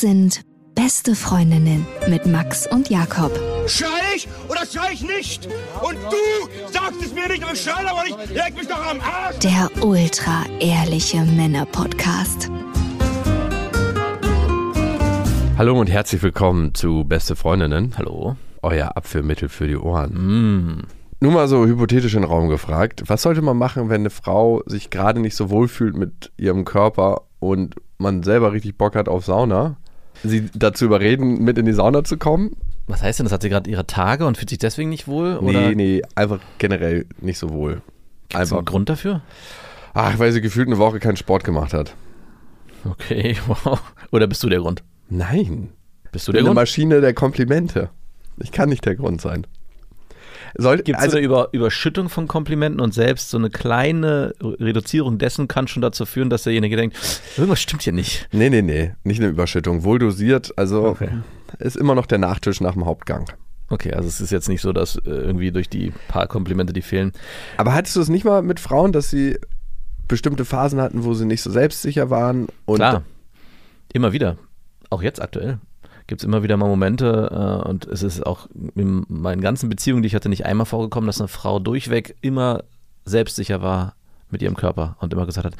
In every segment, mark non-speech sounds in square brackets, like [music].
Das sind beste Freundinnen mit Max und Jakob. Schrei ich oder schrei ich nicht? Und du sagst es mir nicht, aber ich schrei aber nicht. Leg mich doch am Arsch. Der ultra ehrliche Männer-Podcast. Hallo und herzlich willkommen zu Beste Freundinnen. Hallo. Euer Abführmittel für die Ohren. Nur mal so hypothetisch in den Raum gefragt. Was sollte man machen, wenn eine Frau sich gerade nicht so wohl fühlt mit ihrem Körper und man selber richtig Bock hat auf Sauna? Sie dazu überreden, mit in die Sauna zu kommen? Was heißt denn, das hat sie gerade ihre Tage und fühlt sich deswegen nicht wohl? Oder Nee, nee, einfach generell nicht so wohl. Gibt's einen Einfach. Grund dafür? Ach, weil sie gefühlt eine Woche keinen Sport gemacht hat. Okay, [laughs] wow. Oder bist du der Grund? Nein. Bist du der eine Grund? Maschine der Komplimente. Ich kann nicht der Grund sein. Gibt es also, eine Über Überschüttung von Komplimenten und selbst so eine kleine Reduzierung dessen kann schon dazu führen, dass derjenige denkt, irgendwas stimmt hier nicht. Nee, nee, nee, nicht eine Überschüttung. Wohl dosiert, also Okay. ist immer noch der Nachtisch nach dem Hauptgang. Okay, also es ist jetzt nicht so, dass äh, irgendwie durch die paar Komplimente, die fehlen. Aber hattest du es nicht mal mit Frauen, dass sie bestimmte Phasen hatten, wo sie nicht so selbstsicher waren? Und Klar, immer wieder. Auch jetzt aktuell gibt es immer wieder mal Momente äh, und es ist auch in meinen ganzen Beziehungen, die ich hatte, nicht einmal vorgekommen, dass eine Frau durchweg immer selbstsicher war mit ihrem Körper und immer gesagt hat,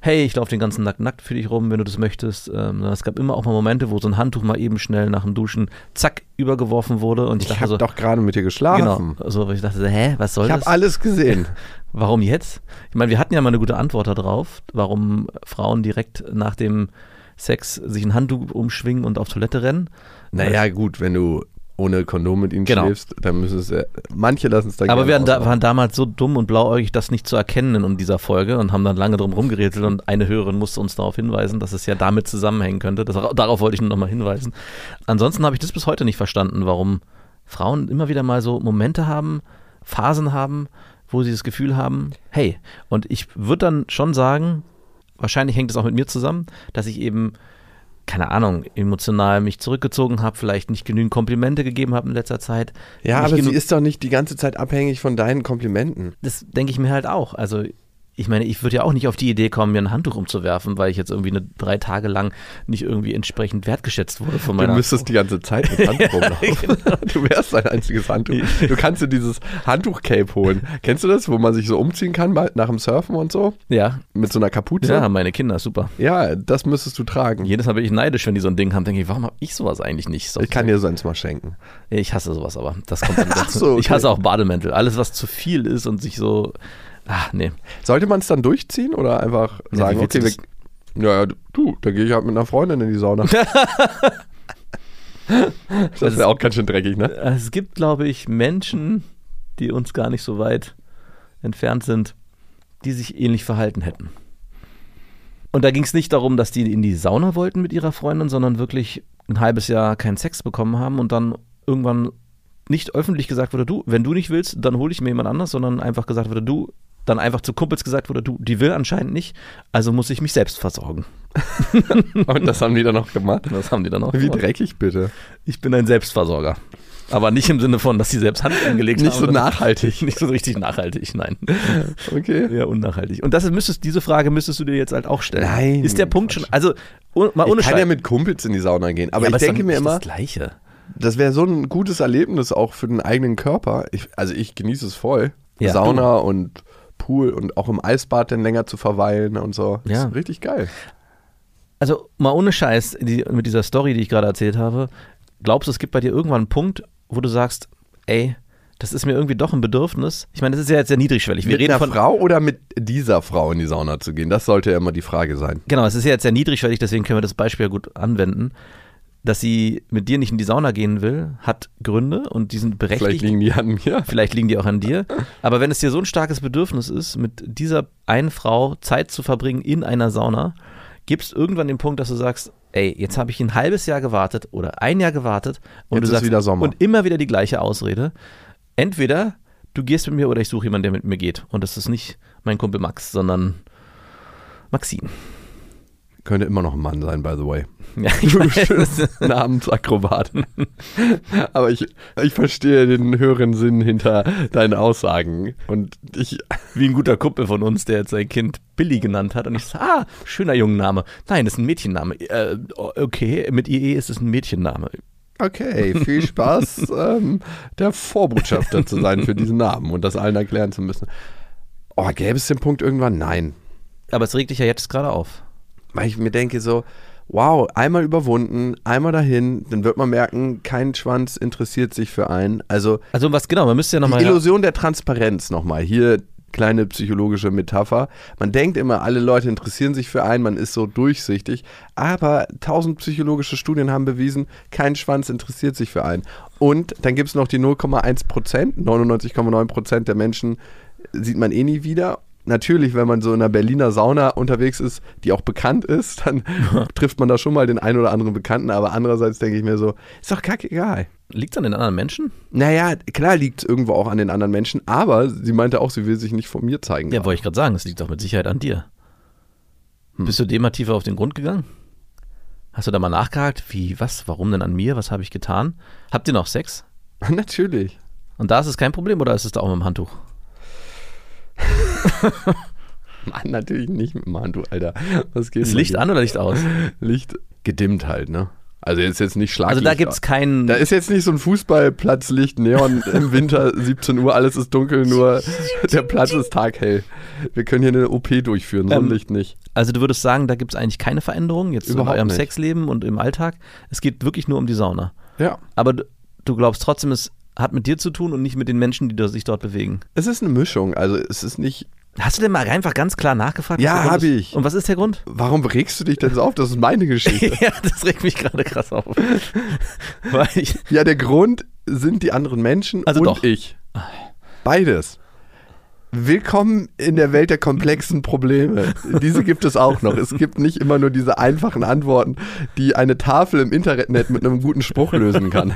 hey, ich laufe den ganzen Tag nackt für dich rum, wenn du das möchtest. Ähm, es gab immer auch mal Momente, wo so ein Handtuch mal eben schnell nach dem Duschen zack übergeworfen wurde und ich, Ich habe so, doch gerade mit dir geschlafen. genau, also ich dachte so, hä, was soll Ich das? habe alles gesehen. [laughs] Warum jetzt? Ich meine, wir hatten ja mal eine gute Antwort darauf, warum Frauen direkt nach dem Sex sich ein Handtuch umschwingen und auf Toilette rennen. naja, gut, wenn du ohne Kondom mit ihnen Genau. schläfst, dann müssen es ja, manche lassen es da Aber wir waren, da, waren damals so dumm und blauäugig, das nicht zu erkennen in dieser Folge und haben dann lange drum rumgerätselt und eine Hörerin musste uns darauf hinweisen, dass es ja damit zusammenhängen könnte. Das, darauf wollte ich nur nochmal hinweisen. Ansonsten habe ich das bis heute nicht verstanden, warum Frauen immer wieder mal so Momente haben, Phasen haben, wo sie das Gefühl haben, hey, und ich würde dann schon sagen, wahrscheinlich hängt es auch mit mir zusammen, dass ich eben keine Ahnung, emotional mich zurückgezogen habe, vielleicht nicht genügend Komplimente gegeben habe in letzter Zeit. ja, aber sie ist doch nicht die ganze Zeit abhängig von deinen Komplimenten. das denke ich mir halt auch. Also ich meine, ich würde ja auch nicht auf die Idee kommen, mir ein Handtuch umzuwerfen, weil ich jetzt irgendwie eine, drei Tage lang nicht irgendwie entsprechend wertgeschätzt wurde von Du meiner. müsstest die ganze Zeit mit [laughs] Handtuch rumlaufen. genau. [laughs] Du wärst ein einziges Handtuch. Du kannst dir dieses Handtuch-Cape holen. Kennst du das, wo man sich so umziehen kann nach dem Surfen und so? ja, Mit so einer Kapuze? ja, meine Kinder, super. Ja, das müsstest du tragen. Jedes Mal bin ich neidisch, wenn die so ein Ding haben, denke ich, warum habe ich sowas eigentlich nicht? So, Ich kann dir so eins mal schenken. ich hasse sowas aber. Das kommt dann [laughs] dazu. so, okay. Ich hasse auch Bademäntel. Alles, was zu viel ist und sich so. Ah, nee. Sollte man es dann durchziehen oder einfach Ja, sagen, okay, wir, ja, ja, du, da gehe ich halt mit einer Freundin in die Sauna. [laughs] das wäre auch ganz schön dreckig, ne? Es gibt, glaube ich, Menschen, die uns gar nicht so weit entfernt sind, die sich ähnlich verhalten hätten. Und da ging es nicht darum, dass die in die Sauna wollten mit ihrer Freundin, sondern wirklich ein halbes Jahr keinen Sex bekommen haben und dann irgendwann nicht öffentlich gesagt wurde, du, wenn du nicht willst, dann hole ich mir jemand anders, sondern einfach gesagt wurde, du, dann einfach zu Kumpels gesagt wurde, du, die will anscheinend nicht, also muss ich mich selbst versorgen. [laughs] Und das haben die dann noch gemacht. Das haben die dann auch Wie gemacht. dreckig bitte. Ich bin ein Selbstversorger. Aber nicht im Sinne von, dass sie selbst Hand angelegt Nicht haben. so sondern- nachhaltig. [laughs] Nicht so richtig nachhaltig, nein. Okay. Ja, unnachhaltig. Und das müsstest, diese Frage müsstest du dir jetzt halt auch stellen. Nein, Ist der Punkt Quatsch. schon, also un, mal ohne Ich kann Scheiß. ja mit Kumpels in die Sauna gehen, aber Ja, ich ist denke mir nicht immer, das Gleiche. das wäre so ein gutes Erlebnis auch für den eigenen Körper. Ich, also ich genieße es voll. Ja, Sauna und Pool und auch im Eisbad dann länger zu verweilen und so. Das Ja. ist richtig geil. Also mal ohne Scheiß, die, mit dieser Story, die ich gerade erzählt habe, glaubst du, es gibt bei dir irgendwann einen Punkt, wo du sagst, ey, das ist mir irgendwie doch ein Bedürfnis. Ich meine, das ist ja jetzt sehr niedrigschwellig. Wir mit reden einer von, Frau oder mit dieser Frau in die Sauna zu gehen? Das sollte ja immer die Frage sein. Genau, es ist ja jetzt sehr niedrigschwellig, deswegen können wir das Beispiel ja gut anwenden. Dass sie mit dir nicht in die Sauna gehen will, hat Gründe und die sind berechtigt. Vielleicht liegen die an mir. Vielleicht liegen die auch an dir. Aber wenn es dir so ein starkes Bedürfnis ist, mit dieser einen Frau Zeit zu verbringen in einer Sauna, gibt es irgendwann den Punkt, dass du sagst, ey, jetzt habe ich ein halbes Jahr gewartet oder ein Jahr gewartet und Jetzt du ist sagst wieder Sommer. und immer wieder die gleiche Ausrede. Entweder du gehst mit mir oder ich suche jemanden, der mit mir geht. Und das ist nicht mein Kumpel Max, sondern Maxine. Könnte immer noch ein Mann sein, by the way. Ja. [laughs] Namensakrobat. [laughs] Aber ich, ich verstehe den höheren Sinn hinter deinen Aussagen. Und ich, Wie ein guter Kumpel von uns, der jetzt sein Kind Billy genannt hat. Und ich sage, ah, schöner Jungenname. Nein, das ist ein Mädchenname. Äh, okay, mit IE ist es ein Mädchenname. okay, viel Spaß, [laughs] ähm, der Vorbotschafter zu sein für diesen Namen und das allen erklären zu müssen. Oh, gäbe es den Punkt irgendwann? Nein. Aber es regt dich ja jetzt gerade auf. Weil ich mir denke so, wow, einmal überwunden, einmal dahin, dann wird man merken, kein Schwanz interessiert sich für einen. Also Also was genau, man müsste ja die nochmal... Illusion der Transparenz nochmal. Hier kleine psychologische Metapher. Man denkt immer, alle Leute interessieren sich für einen, man ist so durchsichtig. Aber tausend psychologische Studien haben bewiesen, kein Schwanz interessiert sich für einen. Und dann gibt es noch die 0,1 Prozent, 99,9 Prozent der Menschen sieht man eh nie wieder. Natürlich, wenn man so in einer Berliner Sauna unterwegs ist, die auch bekannt ist, [laughs] dann [laughs] trifft man da schon mal den einen oder anderen Bekannten. Aber andererseits denke ich mir so, ist doch kackegal. Liegt es an den anderen Menschen? Naja, klar liegt es irgendwo auch an den anderen Menschen, aber sie meinte auch, sie will sich nicht von mir zeigen. Ja, wollte ich gerade sagen, es liegt doch mit Sicherheit an dir. Hm. Bist du dem mal tiefer auf den Grund gegangen? Hast du da mal nachgehakt? Wie, was, warum denn an mir? Was habe ich getan? Habt ihr noch Sex? [laughs] Natürlich. Und da ist es kein Problem oder ist es da auch mit dem Handtuch? [laughs] Mann, natürlich nicht dem Handtuch, Alter. Was geht Ist Licht hier? an oder Licht aus? Licht gedimmt halt, ne? Also jetzt jetzt nicht Also Schlaglicht. da gibt es keinen. Da ist jetzt nicht so ein Fußballplatzlicht, Neon [laughs] im Winter, 17 Uhr, alles ist dunkel, nur [laughs] der Platz ist taghell. Wir können hier eine OP durchführen, so ein Ähm, Licht nicht. Also du würdest sagen, da gibt es eigentlich keine Veränderungen jetzt Überhaupt in eurem nicht. Sexleben und im Alltag. Es geht wirklich nur um die Sauna. Ja. Aber du, du glaubst trotzdem, es hat mit dir zu tun und nicht mit den Menschen, die sich dort bewegen. Es ist eine Mischung, also es ist nicht. Hast du denn mal einfach ganz klar nachgefragt? Ja, was der Grund hab ist? ich. Und was ist der Grund? Warum regst du dich denn so auf? Das ist meine Geschichte. [laughs] ja, das regt mich gerade krass auf. [laughs] Ja, der Grund sind die anderen Menschen Also und doch. ich. Beides. Willkommen in der Welt der komplexen Probleme. Diese gibt es auch noch. Es gibt nicht immer nur diese einfachen Antworten, die eine Tafel im Internet mit einem guten Spruch lösen kann.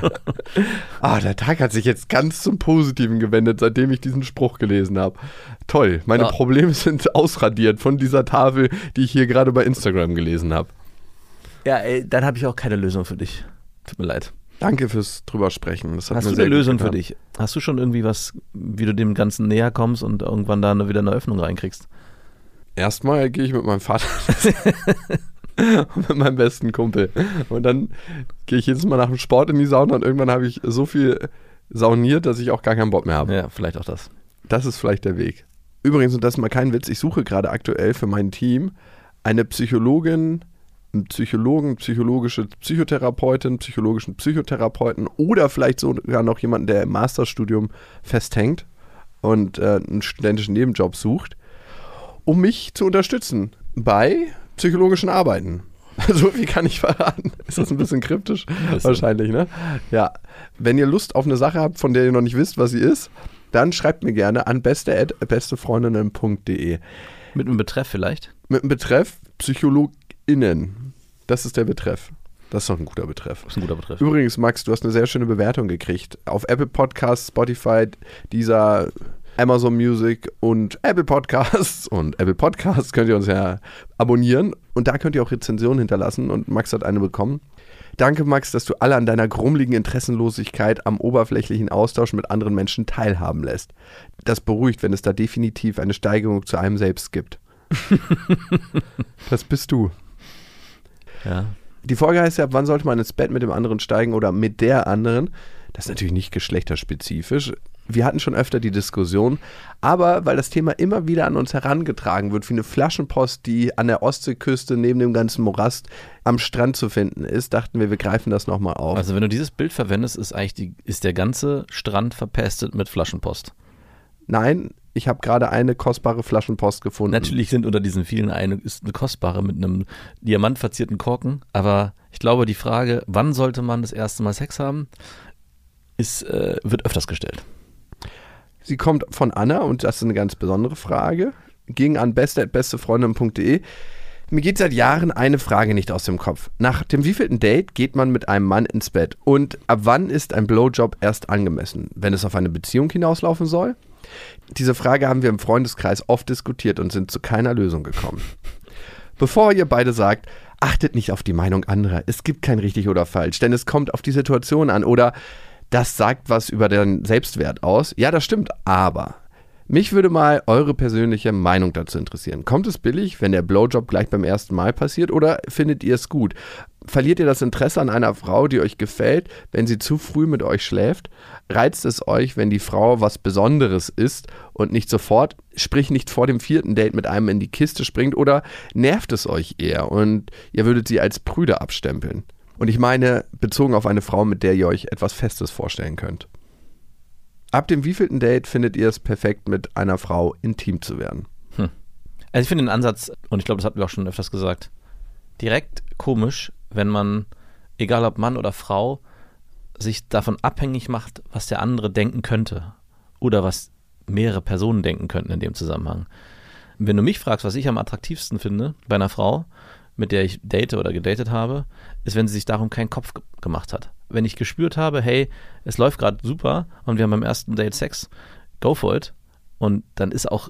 Ah, der Tag hat sich jetzt ganz zum Positiven gewendet, seitdem ich diesen Spruch gelesen habe. Toll, meine Ja. Probleme sind ausradiert von dieser Tafel, die ich hier gerade bei Instagram gelesen habe. ja, ey, dann habe ich auch keine Lösung für dich. Tut mir leid. Danke fürs drüber sprechen. Das hat Hast mir du sehr eine Lösung für dich? Hast du schon irgendwie was, wie du dem Ganzen näher kommst und irgendwann da wieder eine Öffnung reinkriegst? Erstmal gehe ich mit meinem Vater [laughs] und mit meinem besten Kumpel. Und dann gehe ich jedes Mal nach dem Sport in die Sauna und irgendwann habe ich so viel sauniert, dass ich auch gar keinen Bock mehr habe. Ja, vielleicht auch das. Das ist vielleicht der Weg. Übrigens, und das ist mal kein Witz, ich suche gerade aktuell für mein Team eine Psychologin, einen Psychologen, psychologische Psychotherapeutin, psychologischen Psychotherapeuten oder vielleicht sogar noch jemanden, der im Masterstudium festhängt und äh, einen studentischen Nebenjob sucht, um mich zu unterstützen bei psychologischen Arbeiten. [laughs] So viel kann ich verraten. [laughs] Ist das ein bisschen kryptisch? [laughs] Wahrscheinlich, ne? Ja. Wenn ihr Lust auf eine Sache habt, von der ihr noch nicht wisst, was sie ist, dann schreibt mir gerne an beste@bestefreundinnen.de Mit einem Betreff vielleicht? mit dem Betreff PsychologInnen. Das ist der Betreff. Das ist doch ein guter Betreff. Das ist ein guter Betreff. Übrigens, Max, du hast eine sehr schöne Bewertung gekriegt. Auf Apple Podcasts, Spotify, dieser Amazon Music und Apple Podcasts. Und Apple Podcasts könnt ihr uns ja abonnieren. Und da könnt ihr auch Rezensionen hinterlassen. Und Max hat eine bekommen. Danke, Max, dass du alle an deiner grummeligen Interessenlosigkeit am oberflächlichen Austausch mit anderen Menschen teilhaben lässt. Das beruhigt, wenn es da definitiv eine Steigerung zu einem selbst gibt. [laughs] das bist du. Ja. Die Folge heißt ja, wann sollte man ins Bett mit dem anderen steigen oder mit der anderen? Das ist natürlich nicht geschlechterspezifisch. Wir hatten schon öfter die Diskussion, aber weil das Thema immer wieder an uns herangetragen wird, wie eine Flaschenpost, die an der Ostseeküste neben dem ganzen Morast am Strand zu finden ist, dachten wir, wir greifen das nochmal auf. Also wenn du dieses Bild verwendest, ist eigentlich die, ist der ganze Strand verpestet mit Flaschenpost. Nein, ich habe gerade eine kostbare Flaschenpost gefunden. Natürlich sind unter diesen vielen eine, ist eine kostbare mit einem diamantverzierten Korken, aber ich glaube, die Frage, wann sollte man das erste Mal Sex haben, ist, äh, wird öfters gestellt. Sie kommt von Anna und das ist eine ganz besondere Frage. Ging an beste.bestefreundin.de. Mir geht seit Jahren eine Frage nicht aus dem Kopf. Nach dem wievielten Date geht man mit einem Mann ins Bett? Und ab wann ist ein Blowjob erst angemessen? Wenn es auf eine Beziehung hinauslaufen soll? Diese Frage haben wir im Freundeskreis oft diskutiert und sind zu keiner Lösung gekommen. Bevor ihr beide sagt, achtet nicht auf die Meinung anderer. Es gibt kein richtig oder falsch, denn es kommt auf die Situation an oder das sagt was über den Selbstwert aus. Ja, das stimmt, aber mich würde mal eure persönliche Meinung dazu interessieren. Kommt es billig, wenn der Blowjob gleich beim ersten Mal passiert oder findet ihr es gut? Verliert ihr das Interesse an einer Frau, die euch gefällt, wenn sie zu früh mit euch schläft? Reizt es euch, wenn die Frau was Besonderes ist und nicht sofort, sprich nicht vor dem vierten Date mit einem in die Kiste springt oder nervt es euch eher und ihr würdet sie als Brüder abstempeln? Und ich meine, bezogen auf eine Frau, mit der ihr euch etwas Festes vorstellen könnt. Ab dem wievielten Date findet ihr es perfekt, mit einer Frau intim zu werden? Hm. Also ich finde den Ansatz, und ich glaube, das hatten wir auch schon öfters gesagt, direkt komisch, wenn man, egal ob Mann oder Frau, sich davon abhängig macht, was der andere denken könnte. Oder was mehrere Personen denken könnten in dem Zusammenhang. Wenn du mich fragst, was ich am attraktivsten finde bei einer Frau, mit der ich date oder gedatet habe, ist, wenn sie sich darum keinen Kopf gemacht hat wenn ich gespürt habe, hey, es läuft gerade super und wir haben beim ersten Date Sex, go for it. Und dann ist auch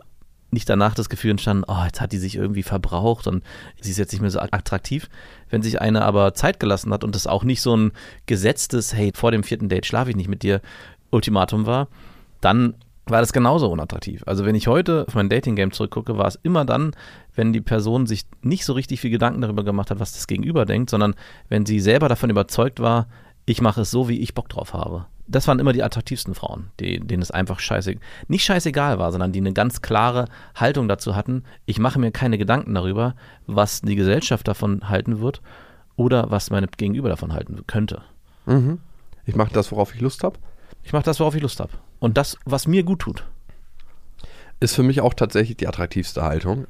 nicht danach das Gefühl entstanden, oh, jetzt hat die sich irgendwie verbraucht und sie ist jetzt nicht mehr so attraktiv. Wenn sich eine aber Zeit gelassen hat und das auch nicht so ein gesetztes, hey, vor dem vierten Date schlafe ich nicht mit dir, Ultimatum war, dann war das genauso unattraktiv. Also wenn ich heute auf mein Dating-Game zurückgucke, war es immer dann, wenn die Person sich nicht so richtig viel Gedanken darüber gemacht hat, was das Gegenüber denkt, sondern wenn sie selber davon überzeugt war, ich mache es so, wie ich Bock drauf habe. Das waren immer die attraktivsten Frauen, die, denen es einfach scheiße, nicht scheißegal war, sondern die eine ganz klare Haltung dazu hatten. Ich mache mir keine Gedanken darüber, was die Gesellschaft davon halten wird oder was meine Gegenüber davon halten könnte. Mhm. Ich mache das, worauf ich Lust habe. Ich mache das, worauf ich Lust habe. Und das, was mir gut tut. Ist für mich auch tatsächlich die attraktivste Haltung.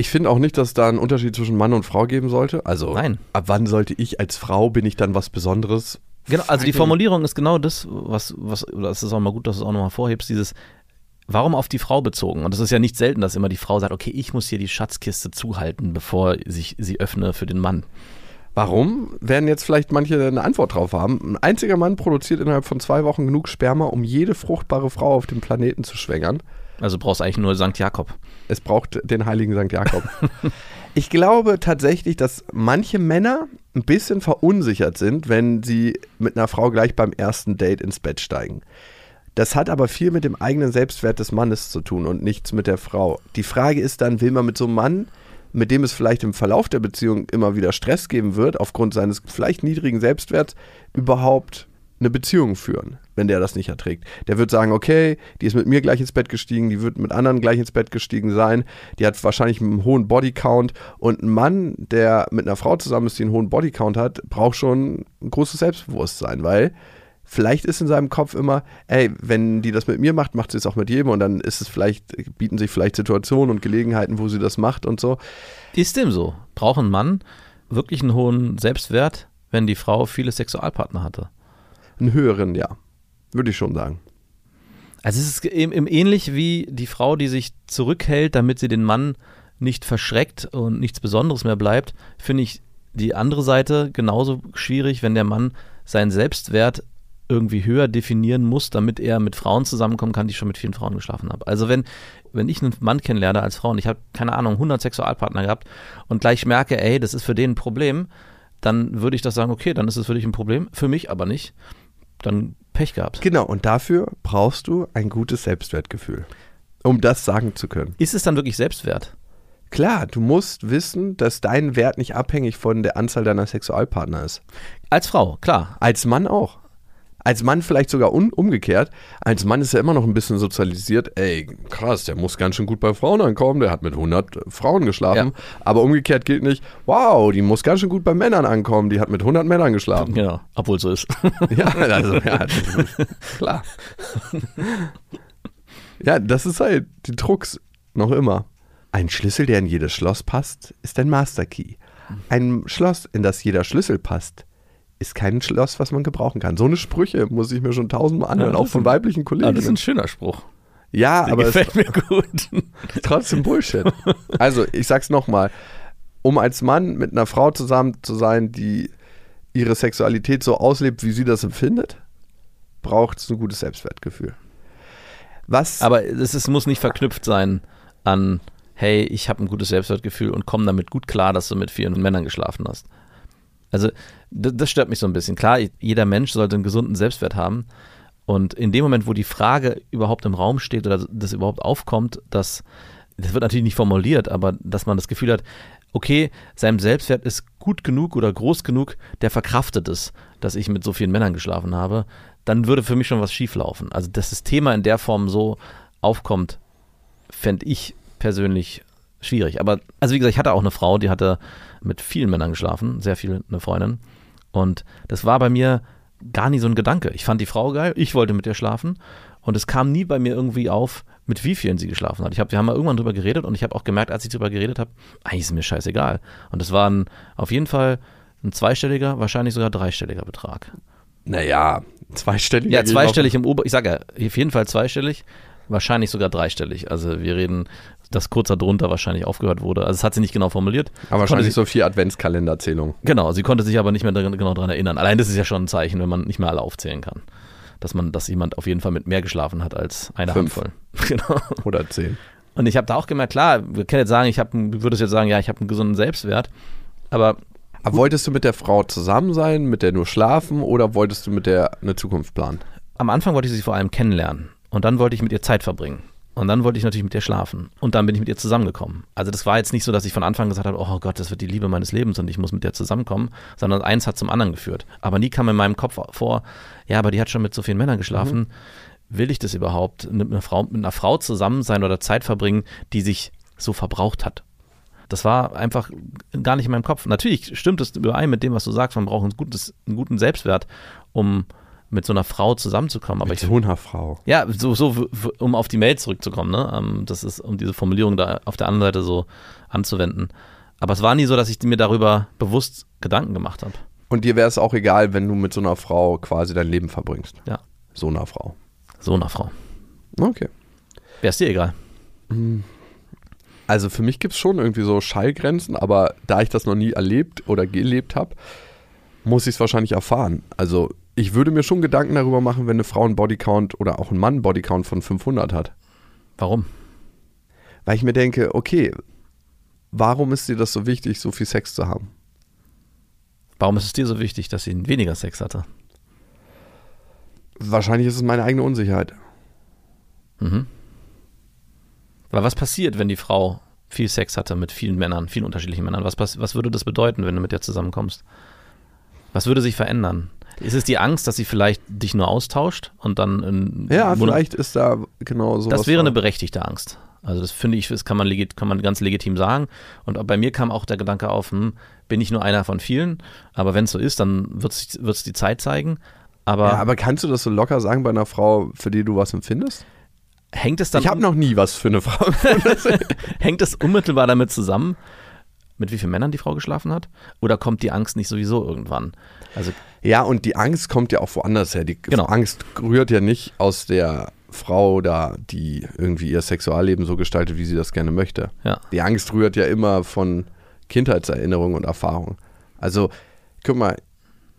Ich finde auch nicht, dass es da einen Unterschied zwischen Mann und Frau geben sollte. Also, Nein. ab wann sollte ich als Frau, bin ich dann was Besonderes? Genau, also die Formulierung ist genau das, was, was, es ist auch mal gut, dass du es auch nochmal vorhebst, dieses, warum auf die Frau bezogen? Und es ist ja nicht selten, dass immer die Frau sagt, okay, ich muss hier die Schatzkiste zuhalten, bevor ich sie öffne für den Mann. Warum? Werden jetzt vielleicht manche eine Antwort drauf haben. Ein einziger Mann produziert innerhalb von zwei Wochen genug Sperma, um jede fruchtbare Frau auf dem Planeten zu schwängern. Also brauchst eigentlich nur St. Jakob. Es braucht den heiligen St. Jakob. [laughs] ich glaube tatsächlich, dass manche Männer ein bisschen verunsichert sind, wenn sie mit einer Frau gleich beim ersten Date ins Bett steigen. Das hat aber viel mit dem eigenen Selbstwert des Mannes zu tun und nichts mit der Frau. Die Frage ist dann, will man mit so einem Mann, mit dem es vielleicht im Verlauf der Beziehung immer wieder Stress geben wird, aufgrund seines vielleicht niedrigen Selbstwerts, überhaupt eine Beziehung führen, wenn der das nicht erträgt. Der wird sagen, okay, die ist mit mir gleich ins Bett gestiegen, die wird mit anderen gleich ins Bett gestiegen sein, die hat wahrscheinlich einen hohen Bodycount und ein Mann, der mit einer Frau zusammen ist, die einen hohen Bodycount hat, braucht schon ein großes Selbstbewusstsein, weil vielleicht ist in seinem Kopf immer, ey, wenn die das mit mir macht, macht sie es auch mit jedem und dann ist es vielleicht, bieten sich vielleicht Situationen und Gelegenheiten, wo sie das macht und so. Ist dem so? Braucht ein Mann wirklich einen hohen Selbstwert, wenn die Frau viele Sexualpartner hatte? Einen höheren, ja. Würde ich schon sagen. Also es ist eben ähnlich wie die Frau, die sich zurückhält, damit sie den Mann nicht verschreckt und nichts Besonderes mehr bleibt, finde ich die andere Seite genauso schwierig, wenn der Mann seinen Selbstwert irgendwie höher definieren muss, damit er mit Frauen zusammenkommen kann, die schon mit vielen Frauen geschlafen haben. Also wenn, wenn ich einen Mann kennenlerne als Frau und ich habe, keine Ahnung, 100 Sexualpartner gehabt und gleich merke, ey, das ist für den ein Problem, dann würde ich das sagen, okay, dann ist es für dich ein Problem, für mich aber nicht dann Pech gehabt. Genau, und dafür brauchst du ein gutes Selbstwertgefühl, um das sagen zu können. Ist es dann wirklich Selbstwert? Klar, du musst wissen, dass dein Wert nicht abhängig von der Anzahl deiner Sexualpartner ist. Als Frau, klar. Als Mann auch. Als Mann vielleicht sogar un umgekehrt. Als Mann ist er immer noch ein bisschen sozialisiert. Ey, krass, der muss ganz schön gut bei Frauen ankommen. Der hat mit 100 Frauen geschlafen. Ja. Aber umgekehrt gilt nicht, wow, die muss ganz schön gut bei Männern ankommen. Die hat mit 100 Männern geschlafen. Genau, obwohl so ist. [laughs] ja, also, ja, klar. ja, das ist halt die Drucks noch immer. Ein Schlüssel, der in jedes Schloss passt, ist ein Master Key. Ein Schloss, in das jeder Schlüssel passt, ist kein Schloss, was man gebrauchen kann. So eine Sprüche muss ich mir schon tausendmal anhören, ja, auch von weiblichen Kollegen. Ja, das ist ein schöner Spruch. Ja, Der aber gefällt es, mir gut. [laughs] trotzdem Bullshit. Also, ich sag's nochmal. Um als Mann mit einer Frau zusammen zu sein, die ihre Sexualität so auslebt, wie sie das empfindet, braucht es ein gutes Selbstwertgefühl. Was? Aber es ist, muss nicht verknüpft sein an hey, ich habe ein gutes Selbstwertgefühl und komm damit gut klar, dass du mit vielen Männern geschlafen hast. Also das, das stört mich so ein bisschen. Klar, jeder Mensch sollte einen gesunden Selbstwert haben. Und in dem Moment, wo die Frage überhaupt im Raum steht oder das überhaupt aufkommt, dass, das wird natürlich nicht formuliert, aber dass man das Gefühl hat, okay, sein Selbstwert ist gut genug oder groß genug, der verkraftet es, dass ich mit so vielen Männern geschlafen habe, dann würde für mich schon was schieflaufen. Also, dass das Thema in der Form so aufkommt, fände ich persönlich schwierig. Aber, also wie gesagt, ich hatte auch eine Frau, die hatte mit vielen Männern geschlafen, sehr viele, eine Freundin. Und das war bei mir gar nie so ein Gedanke. Ich fand die Frau geil, ich wollte mit ihr schlafen. Und es kam nie bei mir irgendwie auf, mit wie vielen sie geschlafen hat. Ich hab, wir haben mal irgendwann drüber geredet und ich habe auch gemerkt, als ich drüber geredet habe, eigentlich ist mir scheißegal. Und es war ein, auf jeden Fall ein zweistelliger, wahrscheinlich sogar dreistelliger Betrag. Naja, zweistellig. Ja, zweistellig im Ober, ich sage ja, auf jeden Fall zweistellig, wahrscheinlich sogar dreistellig. Also wir reden, dass kurz darunter wahrscheinlich aufgehört wurde. Also es hat sie nicht genau formuliert. Aber wahrscheinlich so vier Adventskalenderzählungen. Genau, sie konnte sich aber nicht mehr dran, genau daran erinnern. Allein das ist ja schon ein Zeichen, wenn man nicht mehr alle aufzählen kann. Dass man, dass jemand auf jeden Fall mit mehr geschlafen hat als eine Fünf. Handvoll. [laughs] Genau. Oder zehn. Und ich habe da auch gemerkt, klar, wir können jetzt sagen, ich habe, würdest jetzt sagen, ja, ich habe einen gesunden Selbstwert, aber Aber wolltest du mit der Frau zusammen sein, mit der nur schlafen oder wolltest du mit der eine Zukunft planen? am Anfang wollte ich sie vor allem kennenlernen und dann wollte ich mit ihr Zeit verbringen. Und dann wollte ich natürlich mit ihr schlafen. Und dann bin ich mit ihr zusammengekommen. Also das war jetzt nicht so, dass ich von Anfang gesagt habe, oh Gott, das wird die Liebe meines Lebens und ich muss mit der zusammenkommen, sondern eins hat zum anderen geführt. Aber nie kam in meinem Kopf vor, ja, aber die hat schon mit so vielen Männern geschlafen. Will ich das überhaupt mit einer, Frau, mit einer Frau zusammen sein oder Zeit verbringen, die sich so verbraucht hat? Das war einfach gar nicht in meinem Kopf. Natürlich stimmt es überein mit dem, was du sagst. Man braucht ein gutes, einen guten Selbstwert, um mit so einer Frau zusammenzukommen. Aber Mit ich, so einer Frau. ja, so, so, um auf die Mail zurückzukommen, ne? Ähm, Das ist, um diese Formulierung da auf der anderen Seite so anzuwenden. Aber es war nie so, dass ich mir darüber bewusst Gedanken gemacht habe. Und dir wäre es auch egal, wenn du mit so einer Frau quasi dein Leben verbringst. Ja. So einer Frau. So einer Frau. Okay. Wäre es dir egal? Also für mich gibt es schon irgendwie so Schallgrenzen, aber da ich das noch nie erlebt oder gelebt habe, muss ich es wahrscheinlich erfahren. Also ich würde mir schon Gedanken darüber machen, wenn eine Frau einen Bodycount oder auch ein Mann einen Bodycount von 500 hat. Warum? Weil ich mir denke, okay, warum ist dir das so wichtig, so viel Sex zu haben? Warum ist es dir so wichtig, dass sie weniger Sex hatte? Wahrscheinlich ist es meine eigene Unsicherheit. Mhm. Weil was passiert, wenn die Frau viel Sex hatte mit vielen Männern, vielen unterschiedlichen Männern? Was, was würde das bedeuten, wenn du mit der zusammenkommst? Was würde sich verändern? Ist es die Angst, dass sie vielleicht dich nur austauscht und dann in Ja, vielleicht ist da genau so. Das wäre eine berechtigte Angst. Also das finde ich, das kann man, legit, kann man ganz legitim sagen. Und bei mir kam auch der Gedanke auf, hm, bin ich nur einer von vielen, aber wenn es so ist, dann wird es die Zeit zeigen. Aber, Ja, aber kannst du das so locker sagen bei einer Frau, für die du was empfindest? hängt es dann ich habe noch nie was für eine Frau. [laughs] hängt es unmittelbar damit zusammen, mit wie vielen Männern die Frau geschlafen hat? Oder kommt die Angst nicht sowieso irgendwann? Also ja, und die Angst kommt ja auch woanders her. Die Genau. Angst rührt ja nicht aus der Frau da, die irgendwie ihr Sexualleben so gestaltet, wie sie das gerne möchte. ja, Die Angst rührt ja immer von Kindheitserinnerungen und Erfahrungen. Also, guck mal,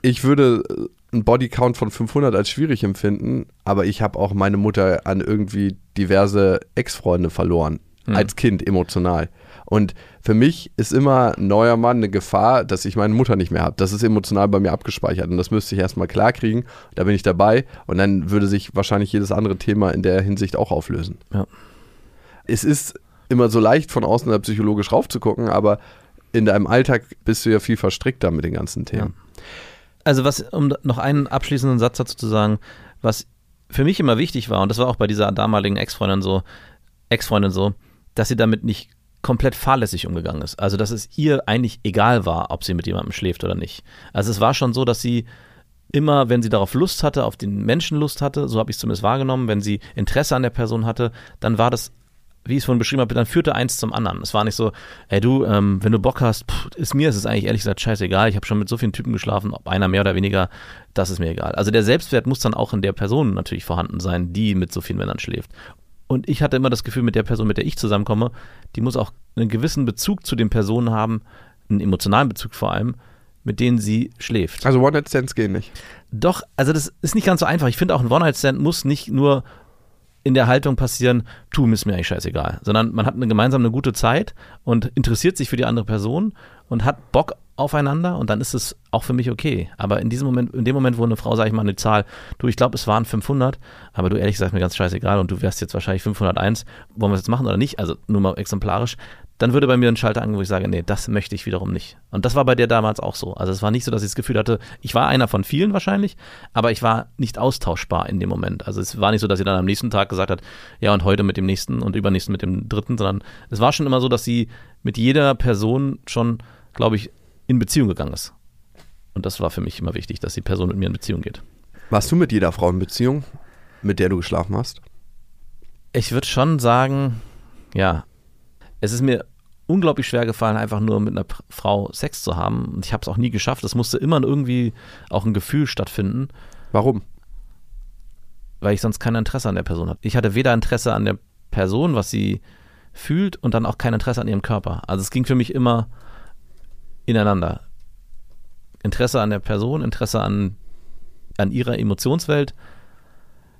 ich würde äh, einen Bodycount von 500 als schwierig empfinden, aber ich habe auch meine Mutter an irgendwie diverse Ex-Freunde verloren, Hm. als Kind emotional. Und für mich ist immer neuer Mann eine Gefahr, dass ich meine Mutter nicht mehr habe. Das ist emotional bei mir abgespeichert und das müsste ich erstmal klarkriegen. Da bin ich dabei und dann würde sich wahrscheinlich jedes andere Thema in der Hinsicht auch auflösen ja. es ist immer so leicht von außen da psychologisch raufzugucken, aber in deinem Alltag bist du ja viel verstrickter mit den ganzen Themen. Also was, um noch einen abschließenden Satz dazu zu sagen, was für mich immer wichtig war, und das war auch bei dieser damaligen Ex-Freundin so, Ex-Freundin so, dass sie damit nicht komplett fahrlässig umgegangen ist. Also dass es ihr eigentlich egal war, ob sie mit jemandem schläft oder nicht. Also es war schon so, dass sie immer, wenn sie darauf Lust hatte, auf den Menschen Lust hatte, so habe ich es zumindest wahrgenommen, wenn sie Interesse an der Person hatte, dann war das, wie ich es vorhin beschrieben habe, dann führte eins zum anderen. Es war nicht so, ey du, ähm, wenn du Bock hast, pff, ist mir ist es eigentlich ehrlich gesagt scheißegal, ich habe schon mit so vielen Typen geschlafen, ob einer mehr oder weniger, das ist mir egal. Also der Selbstwert muss dann auch in der Person natürlich vorhanden sein, die mit so vielen Männern schläft. Und ich hatte immer das Gefühl, mit der Person, mit der ich zusammenkomme, die muss auch einen gewissen Bezug zu den Personen haben, einen emotionalen Bezug vor allem, mit denen sie schläft. Also One-Night-Stands gehen nicht. Doch, also das ist nicht ganz so einfach. Ich finde auch ein One-Night-Stand muss nicht nur in der Haltung passieren, tu, ist mir eigentlich scheißegal. Sondern man hat eine gemeinsam eine gute Zeit und interessiert sich für die andere Person und hat Bock aufeinander und dann ist es auch für mich okay. Aber in diesem Moment, in dem Moment, wo eine Frau, sage ich mal, eine Zahl, du, ich glaube, es waren 500, aber du ehrlich gesagt mir ganz scheißegal und du wärst jetzt wahrscheinlich 501, wollen wir es jetzt machen oder nicht? Also nur mal exemplarisch. Dann würde bei mir ein Schalter angehen, wo ich sage, nee, das möchte ich wiederum nicht. Und das war bei dir damals auch so. Also es war nicht so, dass ich das Gefühl hatte, ich war einer von vielen wahrscheinlich, aber ich war nicht austauschbar in dem Moment. Also es war nicht so, dass sie dann am nächsten Tag gesagt hat, ja und heute mit dem nächsten und übernächsten mit dem dritten, sondern es war schon immer so, dass sie mit jeder Person schon, glaube ich, in Beziehung gegangen ist. Und das war für mich immer wichtig, dass die Person mit mir in Beziehung geht. Warst du mit jeder Frau in Beziehung, mit der du geschlafen hast? Ich würde schon sagen, ja, es ist mir unglaublich schwer gefallen, einfach nur mit einer Frau Sex zu haben. Und ich habe es auch nie geschafft. Es musste immer irgendwie auch ein Gefühl stattfinden. Warum? Weil ich sonst kein Interesse an der Person hatte. Ich hatte weder Interesse an der Person, was sie fühlt, und dann auch kein Interesse an ihrem Körper. Also es ging für mich immer ineinander. Interesse an der Person, Interesse an, an ihrer Emotionswelt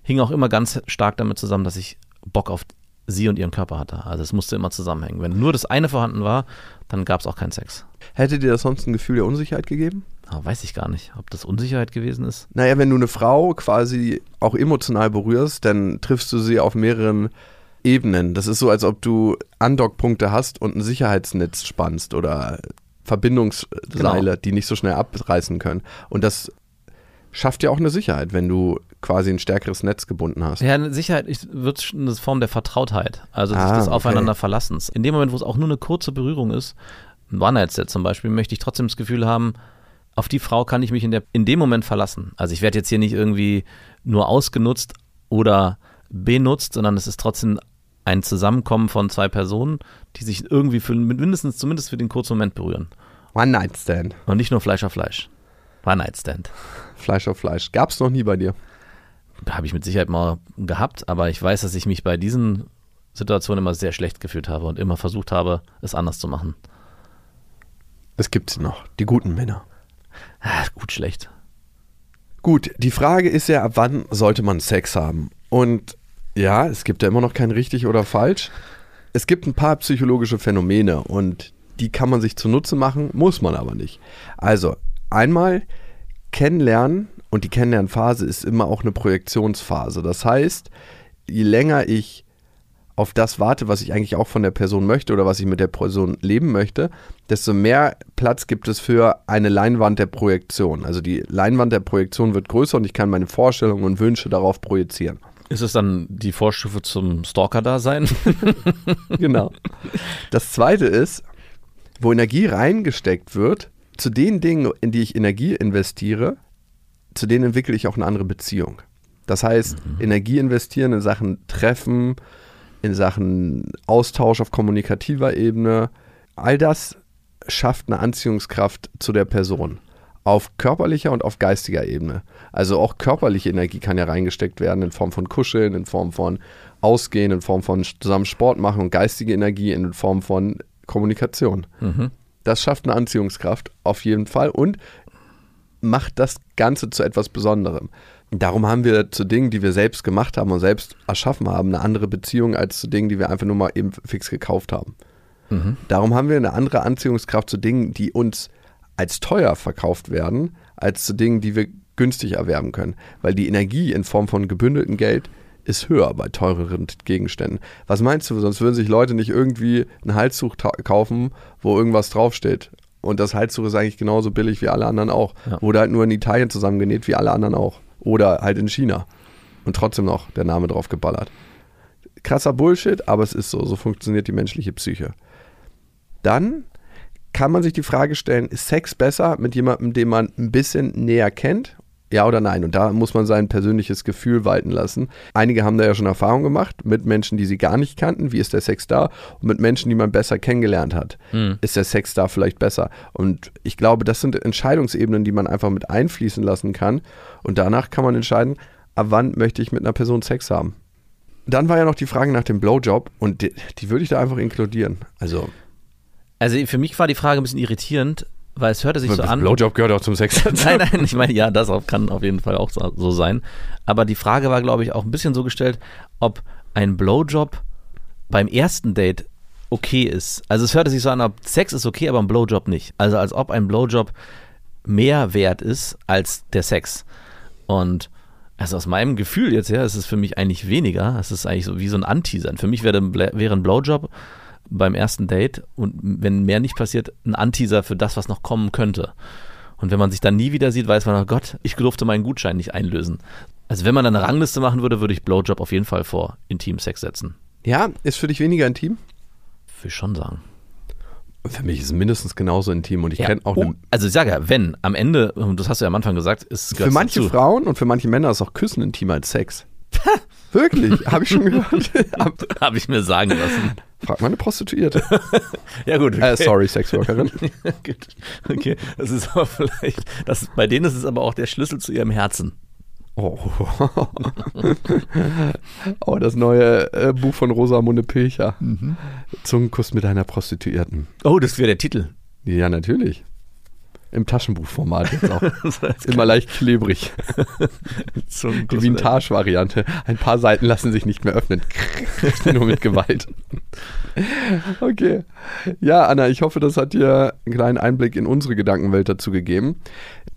hing auch immer ganz stark damit zusammen, dass ich Bock auf sie und ihren Körper hatte. Also es musste immer zusammenhängen. Wenn nur das eine vorhanden war, dann gab es auch keinen Sex. Hätte dir das sonst ein Gefühl der Unsicherheit gegeben? Aber weiß ich gar nicht, ob das Unsicherheit gewesen ist. Naja, wenn du eine Frau quasi auch emotional berührst, dann triffst du sie auf mehreren Ebenen. Das ist so, als ob du Andockpunkte hast und ein Sicherheitsnetz spannst oder Verbindungsseile, genau. die nicht so schnell abreißen können. Und das schafft ja auch eine Sicherheit, wenn du quasi ein stärkeres Netz gebunden hast. Ja, eine Sicherheit wird eine Form der Vertrautheit, also ah, des Aufeinander Verlassens. In dem Moment, wo es auch nur eine kurze Berührung ist, ein One-Night-Set zum Beispiel, möchte ich trotzdem das Gefühl haben, auf die Frau kann ich mich in, der, in dem Moment verlassen. Also ich werde jetzt hier nicht irgendwie nur ausgenutzt oder benutzt, sondern es ist trotzdem ein Zusammenkommen von zwei Personen, die sich irgendwie für mindestens, zumindest für den kurzen Moment berühren. One Night Stand. Und nicht nur Fleisch auf Fleisch. One Night Stand. Fleisch auf Fleisch. Gab es noch nie bei dir? Habe ich mit Sicherheit mal gehabt, aber ich weiß, dass ich mich bei diesen Situationen immer sehr schlecht gefühlt habe und immer versucht habe, es anders zu machen. Es gibt sie noch, die guten Männer. Ah, gut, schlecht. Gut, die Frage ist ja, ab wann sollte man Sex haben? Und ja, es gibt ja immer noch kein richtig oder falsch. Es gibt ein paar psychologische Phänomene und die kann man sich zunutze machen, muss man aber nicht. Also, einmal kennenlernen und die Kennenlernphase ist immer auch eine Projektionsphase. Das heißt, je länger ich auf das warte, was ich eigentlich auch von der Person möchte oder was ich mit der Person leben möchte, desto mehr Platz gibt es für eine Leinwand der Projektion. Also die Leinwand der Projektion wird größer und ich kann meine Vorstellungen und Wünsche darauf projizieren. Ist es dann die Vorstufe zum Stalker-Dasein? [laughs] genau. Das zweite ist, wo Energie reingesteckt wird, zu den Dingen, in die ich Energie investiere, zu denen entwickle ich auch eine andere Beziehung. Das heißt, mhm. Energie investieren in Sachen Treffen, in Sachen Austausch auf kommunikativer Ebene, all das schafft eine Anziehungskraft zu der Person auf körperlicher und auf geistiger Ebene. Also auch körperliche Energie kann ja reingesteckt werden in Form von Kuscheln, in Form von Ausgehen, in Form von zusammen Sport machen und geistige Energie in Form von Kommunikation. Mhm. Das schafft eine Anziehungskraft auf jeden Fall und macht das Ganze zu etwas Besonderem. Darum haben wir zu Dingen, die wir selbst gemacht haben und selbst erschaffen haben, eine andere Beziehung als zu Dingen, die wir einfach nur mal eben fix gekauft haben. Mhm. Darum haben wir eine andere Anziehungskraft zu Dingen, die uns als teuer verkauft werden, als zu Dingen, die wir günstig erwerben können. Weil die Energie in Form von gebündeltem Geld ist höher bei teureren Gegenständen. Was meinst du, sonst würden sich Leute nicht irgendwie ein Halstuch kaufen, wo irgendwas draufsteht. Und das Halstuch ist eigentlich genauso billig wie alle anderen auch. Ja. Wurde halt nur in Italien zusammengenäht wie alle anderen auch. Oder halt in China. Und trotzdem noch der Name drauf geballert. Krasser Bullshit, aber es ist so. So funktioniert die menschliche Psyche. Dann kann man sich die Frage stellen, ist Sex besser mit jemandem, den man ein bisschen näher kennt? Ja oder nein? Und da muss man sein persönliches Gefühl walten lassen. Einige haben da ja schon Erfahrung gemacht mit Menschen, die sie gar nicht kannten. Wie ist der Sex da? Und mit Menschen, die man besser kennengelernt hat. Hm. Ist der Sex da vielleicht besser? Und ich glaube, das sind Entscheidungsebenen, die man einfach mit einfließen lassen kann. Und danach kann man entscheiden, ab wann möchte ich mit einer Person Sex haben. Dann war ja noch die Frage nach dem Blowjob und die, die würde ich da einfach inkludieren. Also also für mich war die Frage ein bisschen irritierend, weil es hörte sich so an. Blowjob gehört auch zum Sex. [laughs] Nein, nein, ich meine, ja, das kann auf jeden Fall auch so, sein. Aber die Frage war, glaube ich, auch ein bisschen so gestellt, ob ein Blowjob beim ersten Date okay ist. Also es hörte sich so an, ob Sex ist okay, aber ein Blowjob nicht. Also als ob ein Blowjob mehr wert ist als der Sex. Und also aus meinem Gefühl jetzt her, ist es für mich eigentlich weniger. Es ist eigentlich so wie so ein Anteasern. Für mich wäre, wäre ein Blowjob beim ersten Date und wenn mehr nicht passiert, ein Anteaser für das, was noch kommen könnte. Und wenn man sich dann nie wieder sieht, weiß man, oh Gott, ich durfte meinen Gutschein nicht einlösen. Also wenn man eine Rangliste machen würde, würde ich Blowjob auf jeden Fall vor Intim-Sex setzen. Ja, ist für dich weniger intim? Würde ich schon sagen. Für mich ist es mindestens genauso intim und ich Ja. kenne auch oh, also ich sage ja, wenn am Ende, und das hast du ja am Anfang gesagt, ist Für manche Frauen und für manche Männer ist auch Küssen intimer als Sex. [laughs] Wirklich, habe ich schon gehört. [laughs] habe ich mir sagen lassen. Frag mal eine Prostituierte. [laughs] Ja gut. Äh, sorry, Sexworkerin. [laughs] Gut. Okay, das ist aber vielleicht, das, bei denen ist es aber auch der Schlüssel zu ihrem Herzen. Oh. [laughs] oh, das neue äh, Buch von Rosamunde Pilcher. Zungenkuss mit einer Prostituierten. Oh, das wäre der Titel. Ja, natürlich. Im Taschenbuchformat jetzt auch. [laughs] Immer leicht klebrig. [laughs] Die Vintage-Variante. Ein paar Seiten lassen sich nicht mehr öffnen. [laughs] Nur mit Gewalt. Okay. Ja, Anna, ich hoffe, das hat dir einen kleinen Einblick in unsere Gedankenwelt dazu gegeben.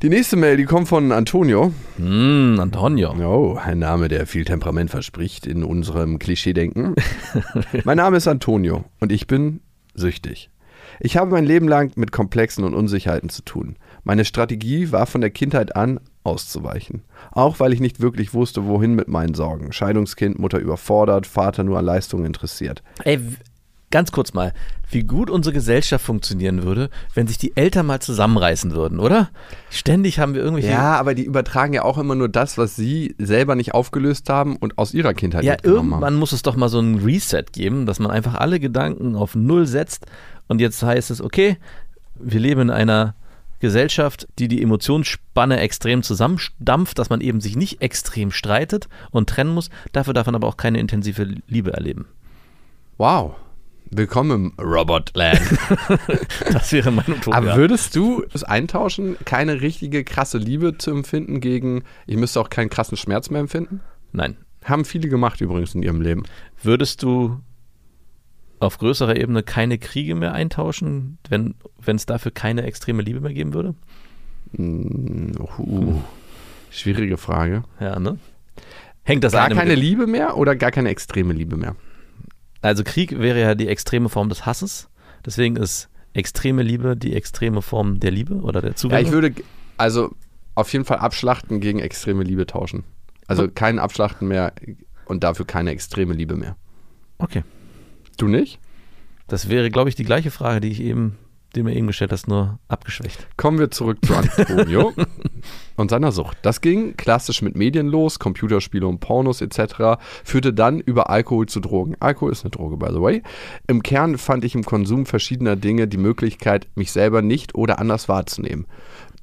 Die nächste Mail, die kommt von Antonio. Mm, Antonio. Oh, ein Name, der viel Temperament verspricht in unserem Klischeedenken. mein Name ist Antonio und ich bin süchtig. Ich habe mein Leben lang mit Komplexen und Unsicherheiten zu tun. Meine Strategie war von der Kindheit an auszuweichen. Auch weil ich nicht wirklich wusste, wohin mit meinen Sorgen. Scheidungskind, Mutter überfordert, Vater nur an Leistungen interessiert. Ey, ganz kurz mal, wie gut unsere Gesellschaft funktionieren würde, wenn sich die Eltern mal zusammenreißen würden, oder? Ständig haben wir irgendwelche. Ja, aber die übertragen ja auch immer nur das, was sie selber nicht aufgelöst haben und aus ihrer Kindheit Ja, irgendwann haben. muss es doch mal so ein Reset geben, dass man einfach alle Gedanken auf Null setzt und jetzt heißt es, okay, wir leben in einer Gesellschaft, die die Emotionsspanne extrem zusammendampft, dass man eben sich nicht extrem streitet und trennen muss, dafür darf man aber auch keine intensive Liebe erleben. Wow. Willkommen im Robotland. [laughs] Das wäre mein Utopia. Aber würdest du es eintauschen, keine richtige krasse Liebe zu empfinden gegen, ich müsste auch keinen krassen Schmerz mehr empfinden? Nein. Haben viele gemacht übrigens in ihrem Leben. Würdest du auf größerer Ebene keine Kriege mehr eintauschen, wenn es dafür keine extreme Liebe mehr geben würde? Uh, schwierige Frage. Ja, ne? Hängt das Gar eine keine Liebe mehr oder gar keine extreme Liebe mehr? Also Krieg wäre ja die extreme Form des Hasses. Deswegen ist extreme Liebe die extreme Form der Liebe oder der Ja, Zuwendung. ich würde also auf jeden Fall Abschlachten gegen extreme Liebe tauschen. Also kein Abschlachten mehr und dafür keine extreme Liebe mehr. okay. Du nicht? Das wäre, glaube ich, die gleiche Frage, die ich eben, die mir eben gestellt hast, nur abgeschwächt. Kommen wir zurück zu Antonio [laughs] und seiner Sucht. Das ging klassisch mit Medien los, Computerspiele und Pornos etc., führte dann über Alkohol zu Drogen. Alkohol ist eine Droge, by the way. Im Kern fand ich im Konsum verschiedener Dinge die Möglichkeit, mich selber nicht oder anders wahrzunehmen.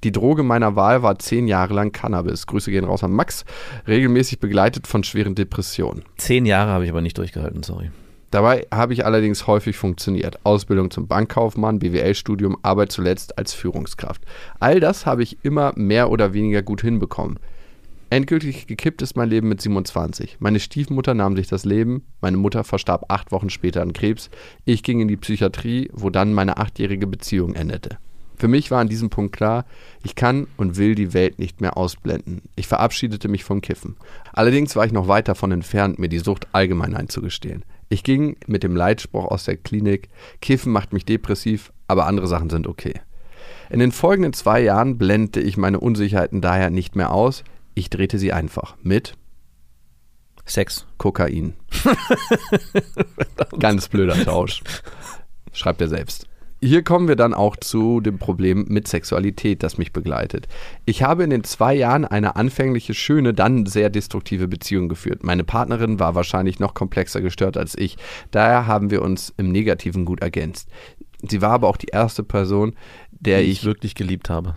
Die Droge meiner Wahl war zehn Jahre lang Cannabis. Grüße gehen raus an Max, regelmäßig begleitet von schweren Depressionen. Zehn Jahre habe ich aber nicht durchgehalten, sorry. Dabei habe ich allerdings häufig funktioniert. Ausbildung zum Bankkaufmann, BWL-Studium, Arbeit zuletzt als Führungskraft. All das habe ich immer mehr oder weniger gut hinbekommen. Endgültig gekippt ist mein Leben mit 27. Meine Stiefmutter nahm sich das Leben, meine Mutter verstarb acht Wochen später an Krebs, ich ging in die Psychiatrie, wo dann meine achtjährige Beziehung endete. Für mich war an diesem Punkt klar, ich kann und will die Welt nicht mehr ausblenden. Ich verabschiedete mich vom Kiffen. Allerdings war ich noch weit davon entfernt, mir die Sucht allgemein einzugestehen. Ich ging mit dem Leitspruch aus der Klinik, Kiffen macht mich depressiv, aber andere Sachen sind okay. In den folgenden zwei Jahren blendete ich meine Unsicherheiten daher nicht mehr aus, ich drehte sie einfach mit Sex. Kokain. [laughs] Ganz blöder Tausch. Schreibt er selbst. Hier kommen wir dann auch zu dem Problem mit Sexualität, das mich begleitet. Ich habe in den zwei Jahren eine anfängliche schöne, dann sehr destruktive Beziehung geführt. Meine Partnerin war wahrscheinlich noch komplexer gestört als ich. Daher haben wir uns im Negativen gut ergänzt. Sie war aber auch die erste Person, der Die ich ich wirklich geliebt habe.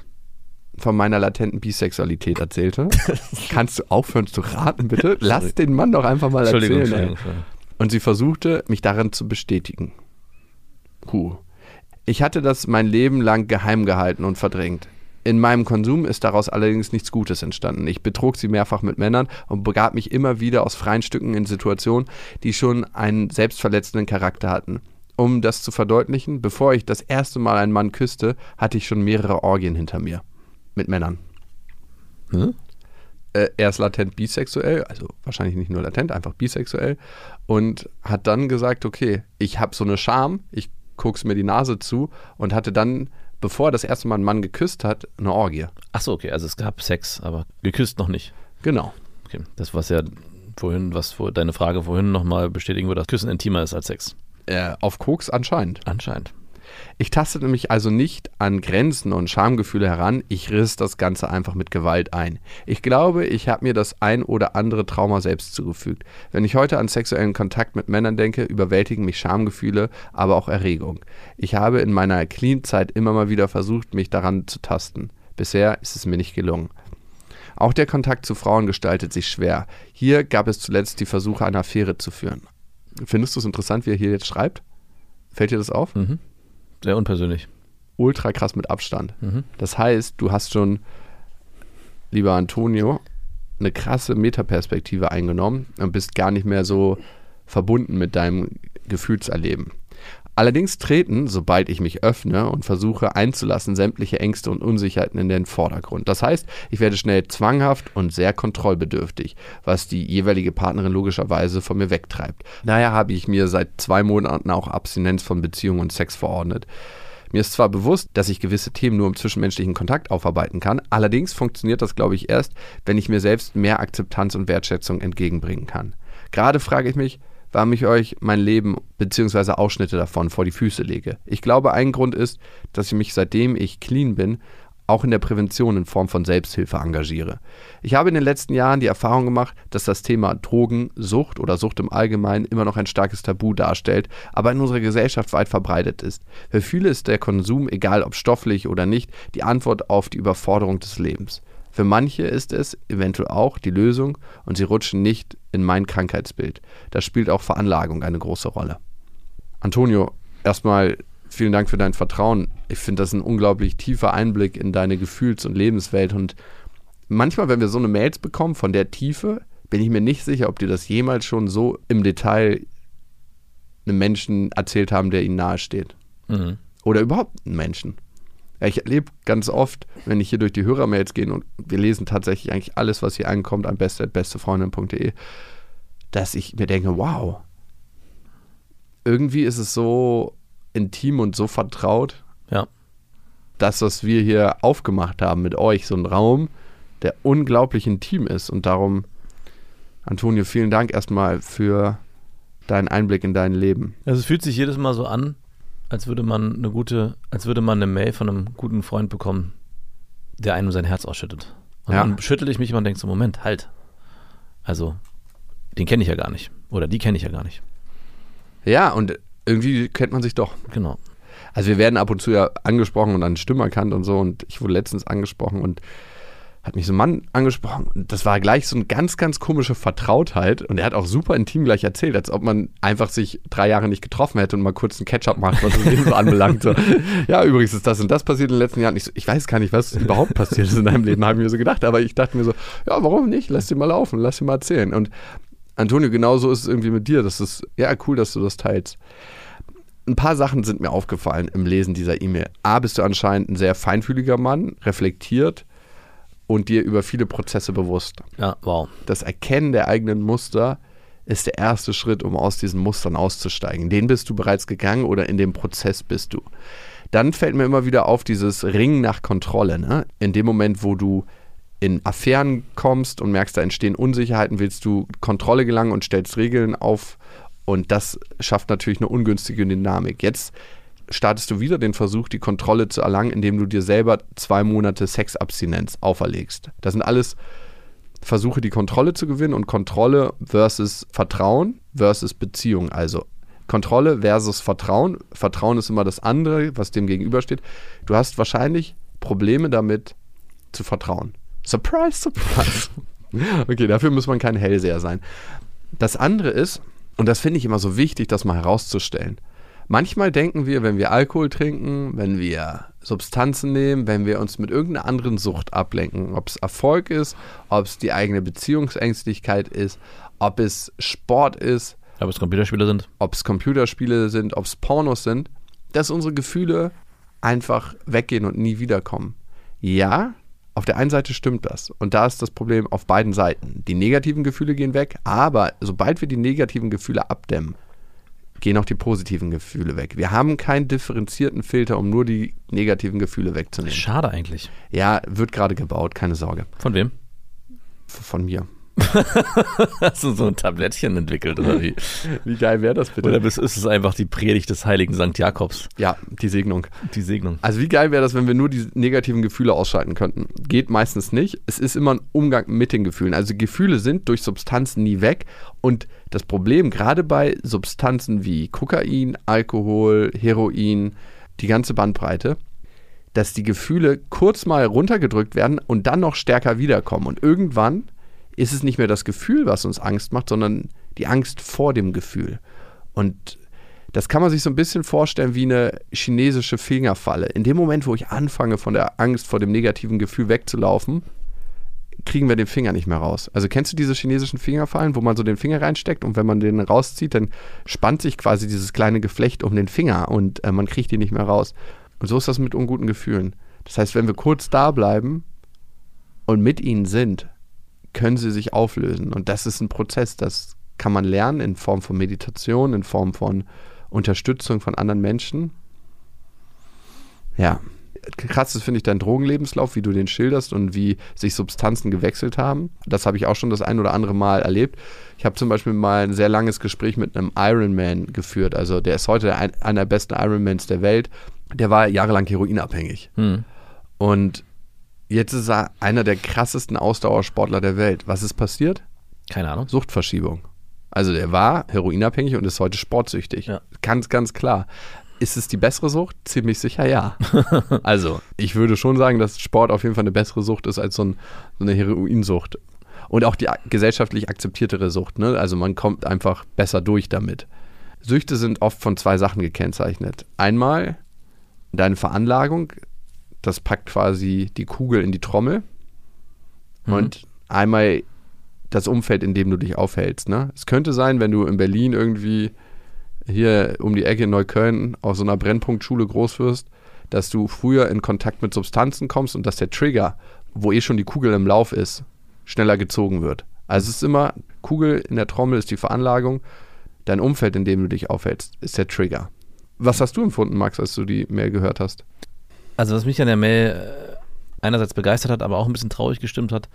von meiner latenten Bisexualität erzählte. [laughs] Kannst du aufhören zu raten, bitte? Lass den Mann doch einfach mal Entschuldigung, erzählen. ey. Entschuldigung. Und sie versuchte, mich darin zu bestätigen. Huh. Ich hatte das mein Leben lang geheim gehalten und verdrängt. In meinem Konsum ist daraus allerdings nichts Gutes entstanden. Ich betrog sie mehrfach mit Männern und begab mich immer wieder aus freien Stücken in Situationen, die schon einen selbstverletzenden Charakter hatten. Um das zu verdeutlichen, bevor ich das erste Mal einen Mann küsste, hatte ich schon mehrere Orgien hinter mir. Mit Männern. Hm? Äh, er ist latent bisexuell, also wahrscheinlich nicht nur latent, einfach bisexuell. Und hat dann gesagt, okay, ich habe so eine Scham, ich guck's mir die Nase zu und hatte dann bevor er das erste Mal einen Mann geküsst hat, eine Orgie. Ach so, okay, also es gab Sex, aber geküsst noch nicht. Genau. Okay, das was ja vorhin, was vor, deine Frage vorhin nochmal bestätigen würde, dass Küssen intimer ist als Sex. Äh, auf Koks anscheinend. Anscheinend. Ich tastete mich also nicht an Grenzen und Schamgefühle heran, ich riss das Ganze einfach mit Gewalt ein. Ich glaube, ich habe mir das ein oder andere Trauma selbst zugefügt. Wenn ich heute an sexuellen Kontakt mit Männern denke, überwältigen mich Schamgefühle, aber auch Erregung. Ich habe in meiner Clean-Zeit immer mal wieder versucht, mich daran zu tasten. Bisher ist es mir nicht gelungen. Auch der Kontakt zu Frauen gestaltet sich schwer. Hier gab es zuletzt die Versuche, eine Affäre zu führen. Findest du es interessant, wie er hier jetzt schreibt? Fällt dir das auf? Mhm. Sehr unpersönlich. Ultra krass mit Abstand. Mhm. Das heißt, du hast schon, lieber Antonio, eine krasse Metaperspektive eingenommen und bist gar nicht mehr so verbunden mit deinem Gefühlserleben. Allerdings treten, sobald ich mich öffne und versuche einzulassen, sämtliche Ängste und Unsicherheiten in den Vordergrund. Das heißt, ich werde schnell zwanghaft und sehr kontrollbedürftig, was die jeweilige Partnerin logischerweise von mir wegtreibt. Daher habe ich mir seit zwei Monaten auch Abstinenz von Beziehung und Sex verordnet. Mir ist zwar bewusst, dass ich gewisse Themen nur im zwischenmenschlichen Kontakt aufarbeiten kann, allerdings funktioniert das, glaube ich, erst, wenn ich mir selbst mehr Akzeptanz und Wertschätzung entgegenbringen kann. Gerade frage ich mich, warum ich euch mein Leben bzw. Ausschnitte davon vor die Füße lege. Ich glaube, ein Grund ist, dass ich mich seitdem ich clean bin, auch in der Prävention in Form von Selbsthilfe engagiere. Ich habe in den letzten Jahren die Erfahrung gemacht, dass das Thema Drogen, Sucht oder Sucht im Allgemeinen immer noch ein starkes Tabu darstellt, aber in unserer Gesellschaft weit verbreitet ist. Für viele ist der Konsum, egal ob stofflich oder nicht, die Antwort auf die Überforderung des Lebens. Für manche ist es eventuell auch die Lösung und sie rutschen nicht in mein Krankheitsbild. Da spielt auch Veranlagung eine große Rolle. Antonio, erstmal vielen Dank für dein Vertrauen. Ich finde das ein unglaublich tiefer Einblick in deine Gefühls- und Lebenswelt und manchmal, wenn wir so eine Mails bekommen von der Tiefe, bin ich mir nicht sicher, ob die das jemals schon so im Detail einem Menschen erzählt haben, der ihnen nahesteht. Mhm. Oder überhaupt einen Menschen. Ja, ich erlebe ganz oft, wenn ich hier durch die Hörermails gehe und wir lesen tatsächlich eigentlich alles, was hier ankommt, an beste.bestefreundin.de, dass ich mir denke, wow, irgendwie ist es so intim und so vertraut, Ja. das, was wir hier aufgemacht haben mit euch, so ein Raum, der unglaublich intim ist. Und darum, Antonio, vielen Dank erstmal für deinen Einblick in dein Leben. Also es fühlt sich jedes Mal so an, als würde man eine gute, als würde man eine Mail von einem guten Freund bekommen, der einem sein Herz ausschüttet. Und Ja. dann schüttel ich mich immer und denke so, Moment, halt. Also, den kenne ich ja gar nicht. Oder die kenne ich ja gar nicht. Ja, und irgendwie kennt man sich doch. Genau. Also wir werden ab und zu ja angesprochen und an Stimme erkannt und so. Und ich wurde letztens angesprochen und hat mich so ein Mann angesprochen. Das war gleich so eine ganz, ganz komische Vertrautheit. Und er hat auch super intim gleich erzählt, als ob man einfach sich drei Jahre nicht getroffen hätte und mal kurz einen Catch-up macht, was das Leben so anbelangt. So. [laughs] Ja, übrigens ist das und das passiert in den letzten Jahren. Ich, so, ich weiß gar nicht, was überhaupt passiert ist in deinem Leben, habe ich mir so gedacht. Aber ich dachte mir so, ja, warum nicht? Lass dir mal laufen, lass dir mal erzählen. Und Antonio, genauso ist es irgendwie mit dir. Das ist ja cool, dass du das teilst ein paar Sachen sind mir aufgefallen im Lesen dieser E-Mail. A, bist du anscheinend ein sehr feinfühliger Mann, reflektiert und dir über viele Prozesse bewusst. Ja, wow. Das Erkennen der eigenen Muster ist der erste Schritt, um aus diesen Mustern auszusteigen. Den bist du bereits gegangen oder in dem Prozess bist du. Dann fällt mir immer wieder auf dieses Ringen nach Kontrolle. Ne? In dem Moment, wo du in Affären kommst und merkst, da entstehen Unsicherheiten, willst du Kontrolle gelangen und stellst Regeln auf. Und das schafft natürlich eine ungünstige Dynamik. Jetzt startest du wieder den Versuch, die Kontrolle zu erlangen, indem du dir selber zwei Monate Sexabstinenz auferlegst. Das sind alles Versuche, die Kontrolle zu gewinnen und Kontrolle versus Vertrauen versus Beziehung. Also Kontrolle versus Vertrauen. Vertrauen ist immer das andere, was dem gegenübersteht. Du hast wahrscheinlich Probleme damit zu vertrauen. Surprise, surprise. [laughs] okay, dafür muss man kein Hellseher sein. Das andere ist, und das finde ich immer so wichtig, das mal herauszustellen. Manchmal denken wir, wenn wir Alkohol trinken, wenn wir Substanzen nehmen, wenn wir uns mit irgendeiner anderen Sucht ablenken, ob es Erfolg ist, ob es die eigene Beziehungsängstlichkeit ist, ob es Sport ist, Ob es Computerspiele sind. ob es Computerspiele sind, ob es Pornos sind, dass unsere Gefühle einfach weggehen und nie wiederkommen. Ja, auf der einen Seite stimmt das. Und da ist das Problem auf beiden Seiten. Die negativen Gefühle gehen weg, aber sobald wir die negativen Gefühle abdämmen, gehen auch die positiven Gefühle weg. Wir haben keinen differenzierten Filter, um nur die negativen Gefühle wegzunehmen. Schade eigentlich. Ja, wird gerade gebaut, keine Sorge. Von wem? Von mir. [laughs] Hast du so ein Tablettchen entwickelt oder wie? Wie geil wäre das bitte? Oder ist es einfach die Predigt des heiligen Sankt Jakobs? ja, die Segnung. Die Segnung. Also wie geil wäre das, wenn wir nur die negativen Gefühle ausschalten könnten? Geht meistens nicht. Es ist immer ein Umgang mit den Gefühlen. Also Gefühle sind durch Substanzen nie weg. Und das Problem gerade bei Substanzen wie Kokain, Alkohol, Heroin, die ganze Bandbreite, dass die Gefühle kurz mal runtergedrückt werden und dann noch stärker wiederkommen. Und irgendwann ist es nicht mehr das Gefühl, was uns Angst macht, sondern die Angst vor dem Gefühl. Und das kann man sich so ein bisschen vorstellen wie eine chinesische Fingerfalle. In dem Moment, wo ich anfange, von der Angst vor dem negativen Gefühl wegzulaufen, kriegen wir den Finger nicht mehr raus. Also kennst du diese chinesischen Fingerfallen, wo man so den Finger reinsteckt und wenn man den rauszieht, dann spannt sich quasi dieses kleine Geflecht um den Finger und äh, man kriegt ihn nicht mehr raus. Und so ist das mit unguten Gefühlen. Das heißt, wenn wir kurz da bleiben und mit ihnen sind, können sie sich auflösen. Und das ist ein Prozess, das kann man lernen in Form von Meditation, in Form von Unterstützung von anderen Menschen. Ja. Krass ist, finde ich, dein Drogenlebenslauf, wie du den schilderst und wie sich Substanzen gewechselt haben. Das habe ich auch schon das ein oder andere Mal erlebt. Ich habe zum Beispiel mal ein sehr langes Gespräch mit einem Ironman geführt. Also der ist heute ein, einer der besten Ironmans der Welt. Der war jahrelang heroinabhängig. Hm. Und jetzt ist er einer der krassesten Ausdauersportler der Welt. Was ist passiert? Keine Ahnung. Suchtverschiebung. Also der war heroinabhängig und ist heute sportsüchtig. Ja. Ganz, ganz klar. Ist es die bessere Sucht? Ziemlich sicher ja. [laughs] also, ich würde schon sagen, dass Sport auf jeden Fall eine bessere Sucht ist als so, ein, so eine Heroinsucht. Und auch die gesellschaftlich akzeptiertere Sucht. Ne? Also man kommt einfach besser durch damit. Süchte sind oft von zwei Sachen gekennzeichnet. Einmal deine Veranlagung, das packt quasi die Kugel in die Trommel. Und einmal das Umfeld, in dem du dich aufhältst. Ne? Es könnte sein, wenn du in Berlin irgendwie hier um die Ecke in Neukölln auf so einer Brennpunktschule groß wirst, dass du früher in Kontakt mit Substanzen kommst und dass der Trigger, wo eh schon die Kugel im Lauf ist, schneller gezogen wird. Also es ist immer, Kugel in der Trommel ist die Veranlagung, dein Umfeld, in dem du dich aufhältst, ist der Trigger. Was hast du empfunden, Max, als du die Mail gehört hast? Also was mich an der Mail äh, einerseits begeistert hat, aber auch ein bisschen traurig gestimmt hat,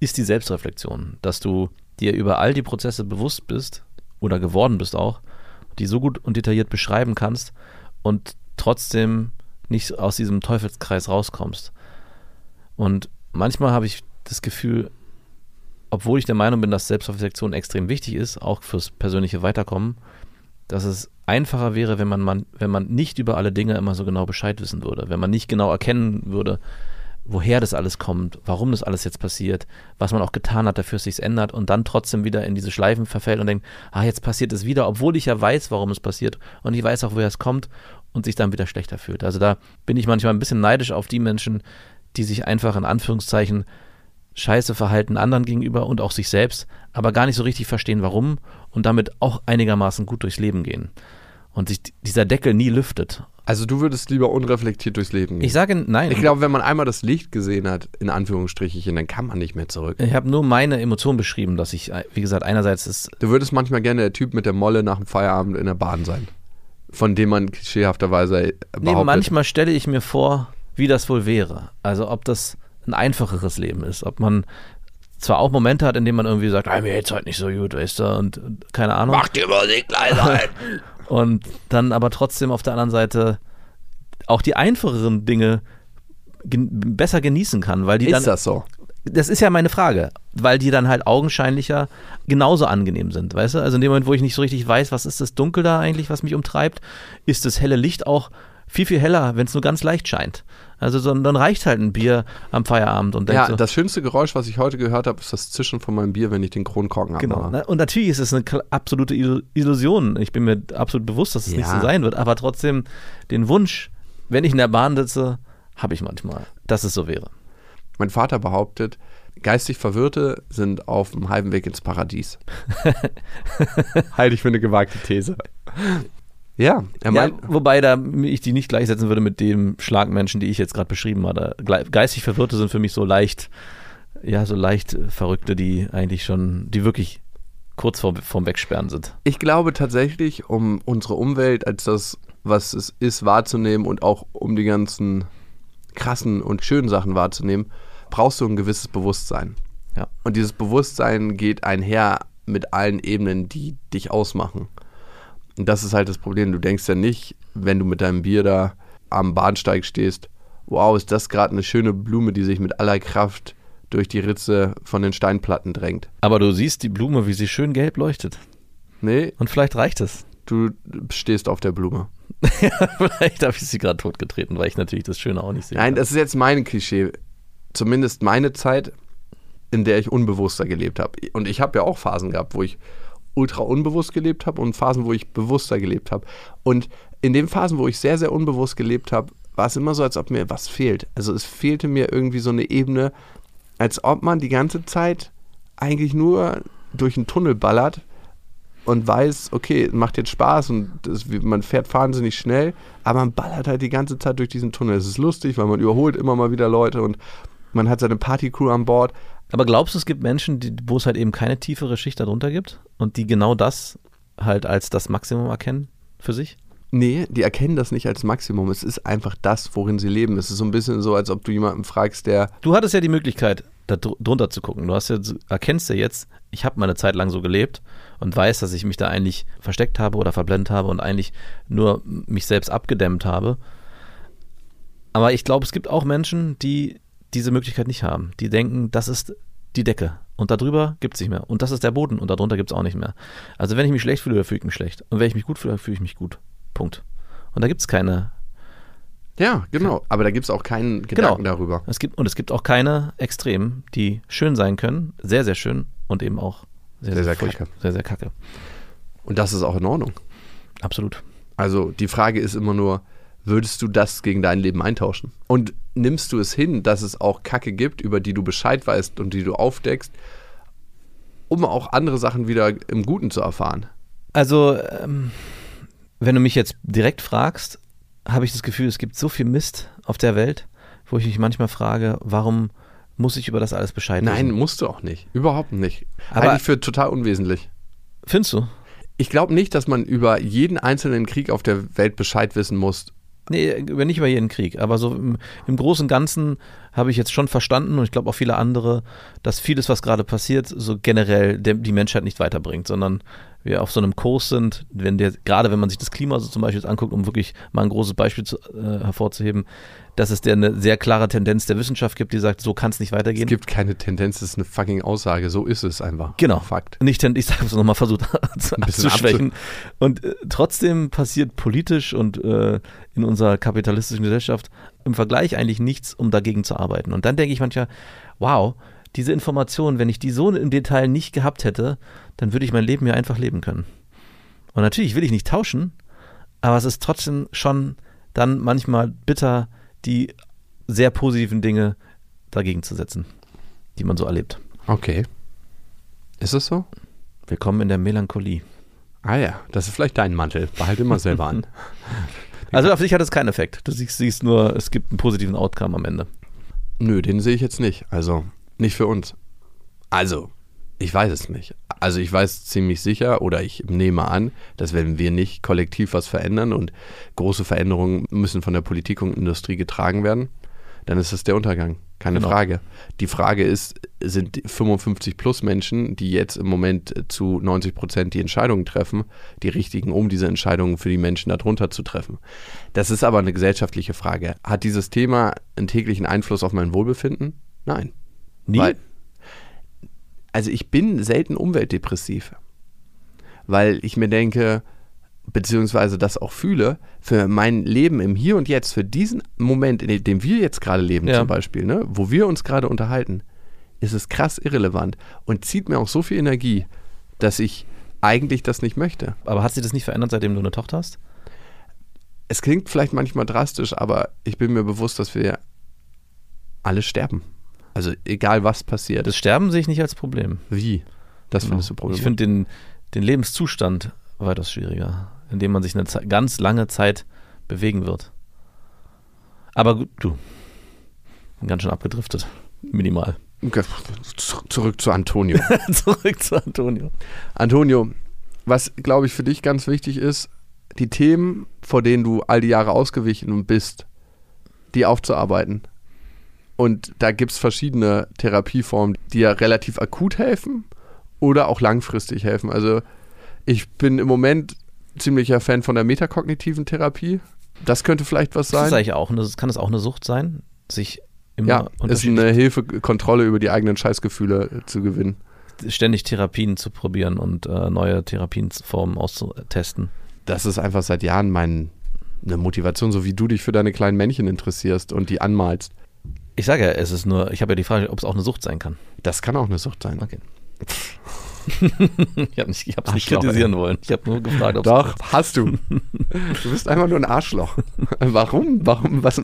ist die Selbstreflexion. Dass du dir über all die Prozesse bewusst bist oder geworden bist auch, die so gut und detailliert beschreiben kannst und trotzdem nicht aus diesem Teufelskreis rauskommst. Und manchmal habe ich das Gefühl, obwohl ich der Meinung bin, dass Selbstreflexion extrem wichtig ist, auch fürs persönliche Weiterkommen, dass es einfacher wäre, wenn man, man, wenn man nicht über alle Dinge immer so genau Bescheid wissen würde, wenn man nicht genau erkennen würde, woher das alles kommt, warum das alles jetzt passiert, was man auch getan hat, dafür es sich ändert und dann trotzdem wieder in diese Schleifen verfällt und denkt, ah, jetzt passiert es wieder, obwohl ich ja weiß, warum es passiert und ich weiß auch, woher es kommt und sich dann wieder schlechter fühlt. Also da bin ich manchmal ein bisschen neidisch auf die Menschen, die sich einfach in Anführungszeichen scheiße verhalten anderen gegenüber und auch sich selbst, aber gar nicht so richtig verstehen, warum und damit auch einigermaßen gut durchs Leben gehen. Und sich dieser Deckel nie lüftet. Also du würdest lieber unreflektiert durchs Leben gehen. Ich sage nein. Ich glaube, wenn man einmal das Licht gesehen hat, in Anführungsstrichen, dann kann man nicht mehr zurück. Ich habe nur meine Emotionen beschrieben, dass ich, wie gesagt, einerseits ist, Du würdest manchmal gerne der Typ mit der Molle nach dem Feierabend in der Bahn sein. Von dem man klischeehafterweise behauptet. nee, manchmal stelle ich mir vor, wie das wohl wäre. Also ob das ein einfacheres Leben ist, ob man zwar auch Momente hat, in denen man irgendwie sagt, ah, mir geht's heute nicht so gut, weißt du, und, und keine Ahnung. Mach die Musik leiser. [laughs] Und dann aber trotzdem auf der anderen Seite auch die einfacheren Dinge gen besser genießen kann, weil die dann Ist das so? das ist ja meine Frage, weil die dann halt augenscheinlicher genauso angenehm sind, weißt du? Also in dem Moment, wo ich nicht so richtig weiß, was ist das Dunkel da eigentlich, was mich umtreibt, ist das helle Licht auch viel, viel heller, wenn es nur ganz leicht scheint. Also so, dann reicht halt ein Bier am Feierabend und denkt Ja, so, das schönste Geräusch, was ich heute gehört habe, ist das Zischen von meinem Bier, wenn ich den Kronkorken Genau. abmache. Na, Und natürlich ist es eine absolute Illu- Illusion. Ich bin mir absolut bewusst, dass es nicht Ja. so sein wird. Aber trotzdem, den Wunsch, wenn ich in der Bahn sitze, habe ich manchmal, dass es so wäre. Mein Vater behauptet, geistig Verwirrte sind auf dem halben Weg ins Paradies. [laughs] Halte ich für eine gewagte These. Ja, er Ja, meint, wobei da ich die nicht gleichsetzen würde mit dem Schlagmenschen, die ich jetzt gerade beschrieben habe. Geistig Verwirrte sind für mich so leicht, ja, so leicht Verrückte, die eigentlich schon, die wirklich kurz vor, vorm Wegsperren sind. ich glaube tatsächlich, um unsere Umwelt als das, was es ist, wahrzunehmen und auch um die ganzen krassen und schönen Sachen wahrzunehmen, brauchst du ein gewisses Bewusstsein. Ja. Und dieses Bewusstsein geht einher mit allen Ebenen, die dich ausmachen. Und das ist halt das Problem. Du denkst ja nicht, wenn du mit deinem Bier da am Bahnsteig stehst, wow, ist das gerade eine schöne Blume, die sich mit aller Kraft durch die Ritze von den Steinplatten drängt. Aber du siehst die Blume, wie sie schön gelb leuchtet. Nee, Und vielleicht reicht es. du stehst auf der Blume. [laughs] vielleicht habe ich sie gerade totgetreten, weil ich natürlich das Schöne auch nicht sehe. Nein, das ist jetzt mein Klischee. Zumindest meine Zeit, in der ich unbewusster gelebt habe. Und ich habe ja auch Phasen gehabt, wo ich ultra unbewusst gelebt habe und Phasen, wo ich bewusster gelebt habe. Und in den Phasen, wo ich sehr, sehr unbewusst gelebt habe, war es immer so, als ob mir was fehlt. Also es fehlte mir irgendwie so eine Ebene, als ob man die ganze Zeit eigentlich nur durch einen Tunnel ballert und weiß, okay, macht jetzt Spaß und das, man fährt wahnsinnig schnell, aber man ballert halt die ganze Zeit durch diesen Tunnel. Es ist lustig, weil man überholt immer mal wieder Leute und man hat seine Partycrew an Bord. Aber glaubst du, es gibt Menschen, die, wo es halt eben keine tiefere Schicht darunter gibt und die genau das halt als das Maximum erkennen für sich? Nee, die erkennen das nicht als Maximum. Es ist einfach das, worin sie leben. Es ist so ein bisschen so, als ob du jemanden fragst, der. Du hattest ja die Möglichkeit, da dr- drunter zu gucken. Du hast ja, erkennst ja jetzt, ich habe meine Zeit lang so gelebt und weiß, dass ich mich da eigentlich versteckt habe oder verblendet habe und eigentlich nur mich selbst abgedämmt habe. Aber ich glaube, es gibt auch Menschen, die diese Möglichkeit nicht haben. Die denken, das ist die Decke und darüber gibt es nicht mehr. Und das ist der Boden und darunter gibt es auch nicht mehr. Also wenn ich mich schlecht fühle, fühle ich mich schlecht. Und wenn ich mich gut fühle, fühle ich mich gut. Punkt. Und da gibt es keine Ja, genau. Aber da gibt es auch keinen Gedanken darüber. es gibt, und es gibt auch keine Extremen, die schön sein können, sehr, sehr schön und eben auch sehr, Sehr, sehr, sehr kacke. Sehr, sehr kacke. Und das ist auch in Ordnung. Absolut. Also die Frage ist immer nur, würdest du das gegen dein Leben eintauschen? Und nimmst du es hin, dass es auch Kacke gibt, über die du Bescheid weißt und die du aufdeckst, um auch andere Sachen wieder im Guten zu erfahren? Also, ähm, wenn du mich jetzt direkt fragst, habe ich das Gefühl, es gibt so viel Mist auf der Welt, wo ich mich manchmal frage, warum muss ich über das alles Bescheid Nein, wissen? musst du auch nicht. Überhaupt nicht. Aber- ich für total unwesentlich. Findest du? Ich glaube nicht, dass man über jeden einzelnen Krieg auf der Welt Bescheid wissen muss. Nee, über- nicht über jeden Krieg, aber so im, im Großen und Ganzen habe ich jetzt schon verstanden und ich glaube auch viele andere, dass vieles, was gerade passiert, so generell die Menschheit nicht weiterbringt, sondern wir auf so einem Kurs sind, wenn der, gerade wenn man sich das Klima so zum Beispiel jetzt anguckt, um wirklich mal ein großes Beispiel zu, äh, hervorzuheben, dass es der eine sehr klare Tendenz der Wissenschaft gibt, die sagt, so kann es nicht Es weitergehen. gibt keine Tendenz, das ist eine fucking Aussage. So ist es einfach. Genau. Fakt. Nicht, ich habe es nochmal versucht [laughs] zu- abzuschwächen. Und äh, trotzdem passiert politisch und äh, in unserer kapitalistischen Gesellschaft im Vergleich eigentlich nichts, um dagegen zu arbeiten. Und dann denke ich manchmal, wow, diese Informationen, wenn ich die so im Detail nicht gehabt hätte, dann würde ich mein Leben ja einfach leben können. Und natürlich will ich nicht tauschen, aber es ist trotzdem schon dann manchmal bitter, die sehr positiven Dinge dagegen zu setzen, die man so erlebt. Okay. Ist es so? Willkommen in der Melancholie. Ah ja, das ist vielleicht dein Mantel. Behalte immer selber an. [laughs] Also auf dich hat es keinen Effekt. Du siehst, siehst nur, es gibt einen positiven Outcome am Ende. Nö, den sehe ich jetzt nicht. Also, nicht für uns. Also, ich weiß es nicht. Also, ich weiß ziemlich sicher oder ich nehme an, dass wenn wir nicht kollektiv was verändern und große Veränderungen müssen von der Politik und Industrie getragen werden, dann ist es der Untergang. Keine Genau. Frage. Die Frage ist, sind 55 plus Menschen, die jetzt im Moment zu 90 Prozent die Entscheidungen treffen, die richtigen, um diese Entscheidungen für die Menschen darunter zu treffen? Das ist aber eine gesellschaftliche Frage. Hat dieses Thema einen täglichen Einfluss auf mein Wohlbefinden? Nein. Nie? Weil, also ich bin selten umweltdepressiv, weil ich mir denke, beziehungsweise das auch fühle, für mein Leben im Hier und Jetzt, für diesen Moment, in dem wir jetzt gerade leben Ja. zum Beispiel, ne, wo wir uns gerade unterhalten, ist es krass irrelevant und zieht mir auch so viel Energie, dass ich eigentlich das nicht möchte. Aber hat sich das nicht verändert, seitdem du eine Tochter hast? Es klingt vielleicht manchmal drastisch, aber ich bin mir bewusst, dass wir alle sterben. Also egal was passiert. Das Sterben sehe ich nicht als Problem. Wie? Das findest du problematisch. Ich finde den, den Lebenszustand weitaus schwieriger, in dem man sich eine Ze ganz lange Zeit bewegen wird. Aber gut, du. Bin ganz schön abgedriftet. Minimal. Zurück zu Antonio. [laughs] Zurück zu Antonio. Antonio, was glaube ich für dich ganz wichtig ist, die Themen, vor denen du all die Jahre ausgewichen bist, die aufzuarbeiten. Und da gibt es verschiedene Therapieformen, die ja relativ akut helfen oder auch langfristig helfen. Also ich bin im Moment ziemlicher Fan von der metakognitiven Therapie. Das könnte vielleicht was Ist das sein. eigentlich auch eine, kann es auch eine Sucht sein, sich immer Ja, ist eine Hilfe, Kontrolle über die eigenen Scheißgefühle zu gewinnen. ständig Therapien zu probieren und äh, neue Therapienformen auszutesten. das ist einfach seit Jahren mein, eine Motivation, so wie du dich für deine kleinen Männchen interessierst und die anmalst. Ich sage ja, es ist nur, ich habe ja die Frage, ob es auch eine Sucht sein kann. Das kann auch eine Sucht sein. Okay. [laughs] [laughs] ich habe nicht, ich hab's nicht kritisieren wollen. Ich habe nur gefragt, ob Doch, hast du. Du bist einfach nur ein Arschloch. [laughs] Warum? Warum? Was,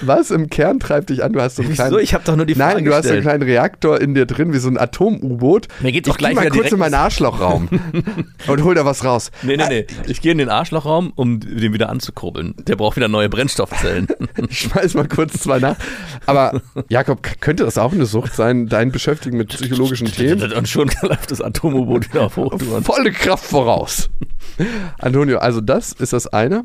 was im Kern treibt dich an? Du hast so einen Wieso? kleinen, Ich habe doch nur die Frage Nein, du hast so einen gestellt. kleinen Reaktor in dir drin, wie so ein Atom-U-Boot. Mir geht's ich auch gleich mal kurz in meinen Arschlochraum [laughs] und hol da was raus. Nee, nee, nee. Ich gehe in den Arschlochraum, um den wieder anzukurbeln. Der braucht wieder neue Brennstoffzellen. Ich schmeiß mal kurz zwei nach. Aber Jakob, könnte das auch eine Sucht sein, dein Beschäftigen mit psychologischen Themen? Und schon läuft das Atom-U-Boot wieder auf Hochtouren. [laughs] Volle Kraft voraus. Antonio, also das ist das eine.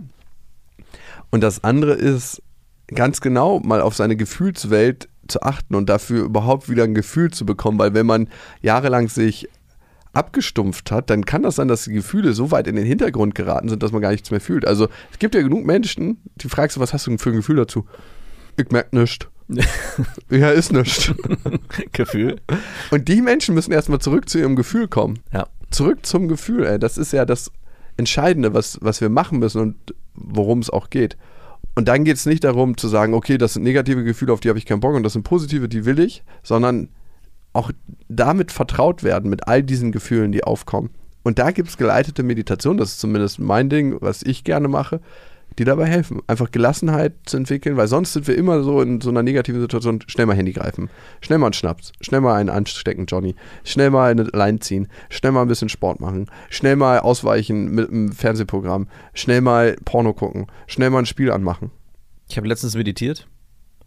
Und das andere ist ganz genau mal auf seine Gefühlswelt zu achten und dafür überhaupt wieder ein Gefühl zu bekommen, weil wenn man jahrelang sich abgestumpft hat, dann kann das sein, dass die Gefühle so weit in den Hintergrund geraten sind, dass man gar nichts mehr fühlt. Also es gibt ja genug Menschen, die fragst du, was hast du für ein Gefühl dazu? Ich merk nichts. [laughs] ja, ist nichts. [laughs] Gefühl. Und die Menschen müssen erstmal zurück zu ihrem Gefühl kommen Ja. zurück zum Gefühl, ey. Das ist ja das Entscheidende, was, was wir machen müssen und worum es auch geht. Und dann geht es nicht darum zu sagen, okay, das sind negative Gefühle, auf die habe ich keinen Bock und das sind positive, die will ich, sondern auch damit vertraut werden, mit all diesen Gefühlen, die aufkommen. Und da gibt es geleitete Meditation, das ist zumindest mein Ding, was ich gerne mache, die dabei helfen, einfach Gelassenheit zu entwickeln, weil sonst sind wir immer so in so einer negativen Situation, schnell mal Handy greifen, schnell mal einen Schnaps, schnell mal einen anstecken, Johnny, schnell mal eine Line ziehen, schnell mal ein bisschen Sport machen, schnell mal ausweichen mit einem Fernsehprogramm, schnell mal Porno gucken, schnell mal ein Spiel anmachen. Ich habe letztens meditiert.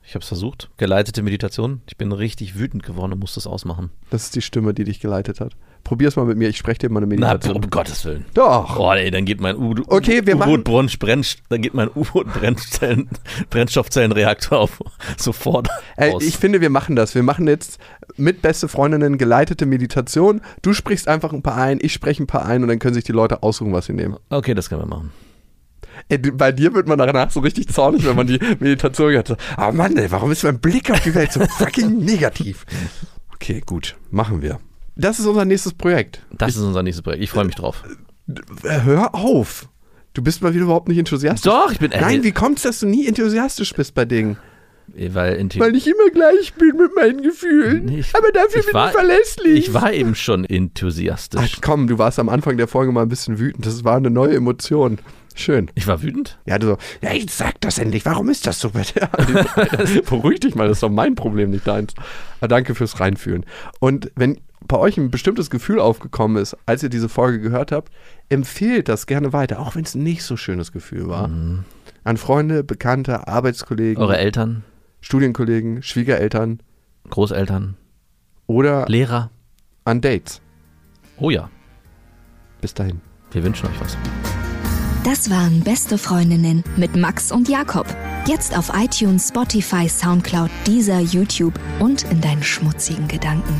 Ich habe es versucht. Geleitete Meditation. Ich bin richtig wütend geworden und musste es ausmachen. Das ist die Stimme, die dich geleitet hat. Probier's mal mit mir, ich spreche dir mal eine Na, Meditation. um Gottes Willen. Doch. Oh, ey, dann geht mein U Okay, wir machen- U-Boot brenn, dann geht mein U-Boot Brennzellen, [laughs] Brennstoffzellenreaktor auf, sofort Ey, aus. ich finde, wir machen das. Wir machen jetzt mit beste Freundinnen geleitete Meditation. Du sprichst einfach ein paar ein, ich spreche ein paar ein und dann können sich die Leute aussuchen, was sie nehmen. okay, das können wir machen. Ey, bei dir wird man danach so richtig zornig, wenn man die [laughs] Meditation gehört. hat. Ah Mann, ey, warum ist mein Blick auf die Welt so fucking negativ? Okay, gut, machen wir. Das ist unser nächstes Projekt. Das ist unser nächstes Projekt. Ich freue mich drauf. Äh, Hör auf. Du bist mal wieder überhaupt nicht enthusiastisch. Doch, ich bin- äh, Nein, wie kommt's, dass du nie enthusiastisch bist bei Dingen? Weil, in Weil ich immer gleich bin mit meinen Gefühlen. Ich- aber dafür ich bin war- ich verlässlich. ich war eben schon enthusiastisch. Ach komm, du warst am Anfang der Folge mal ein bisschen wütend. Das war eine neue Emotion. Schön. Ich war wütend? Ja, du so, ja, jetzt sag das endlich. Warum ist das so? [laughs] Beruhig dich mal, das ist doch mein Problem, nicht deins. Aber danke fürs Reinfühlen. Und wenn bei euch ein bestimmtes Gefühl aufgekommen ist, als ihr diese Folge gehört habt, empfehlt das gerne weiter, auch wenn es ein nicht so schönes Gefühl war. An Freunde, Bekannte, Arbeitskollegen, Eure Eltern, Studienkollegen, Schwiegereltern Großeltern, oder Lehrer? an Dates. Oh ja, Bis dahin. wir wünschen euch was. Das waren Beste Freundinnen mit Max und Jakob. Jetzt auf iTunes, Spotify, Soundcloud, Deezer, YouTube und in deinen schmutzigen Gedanken.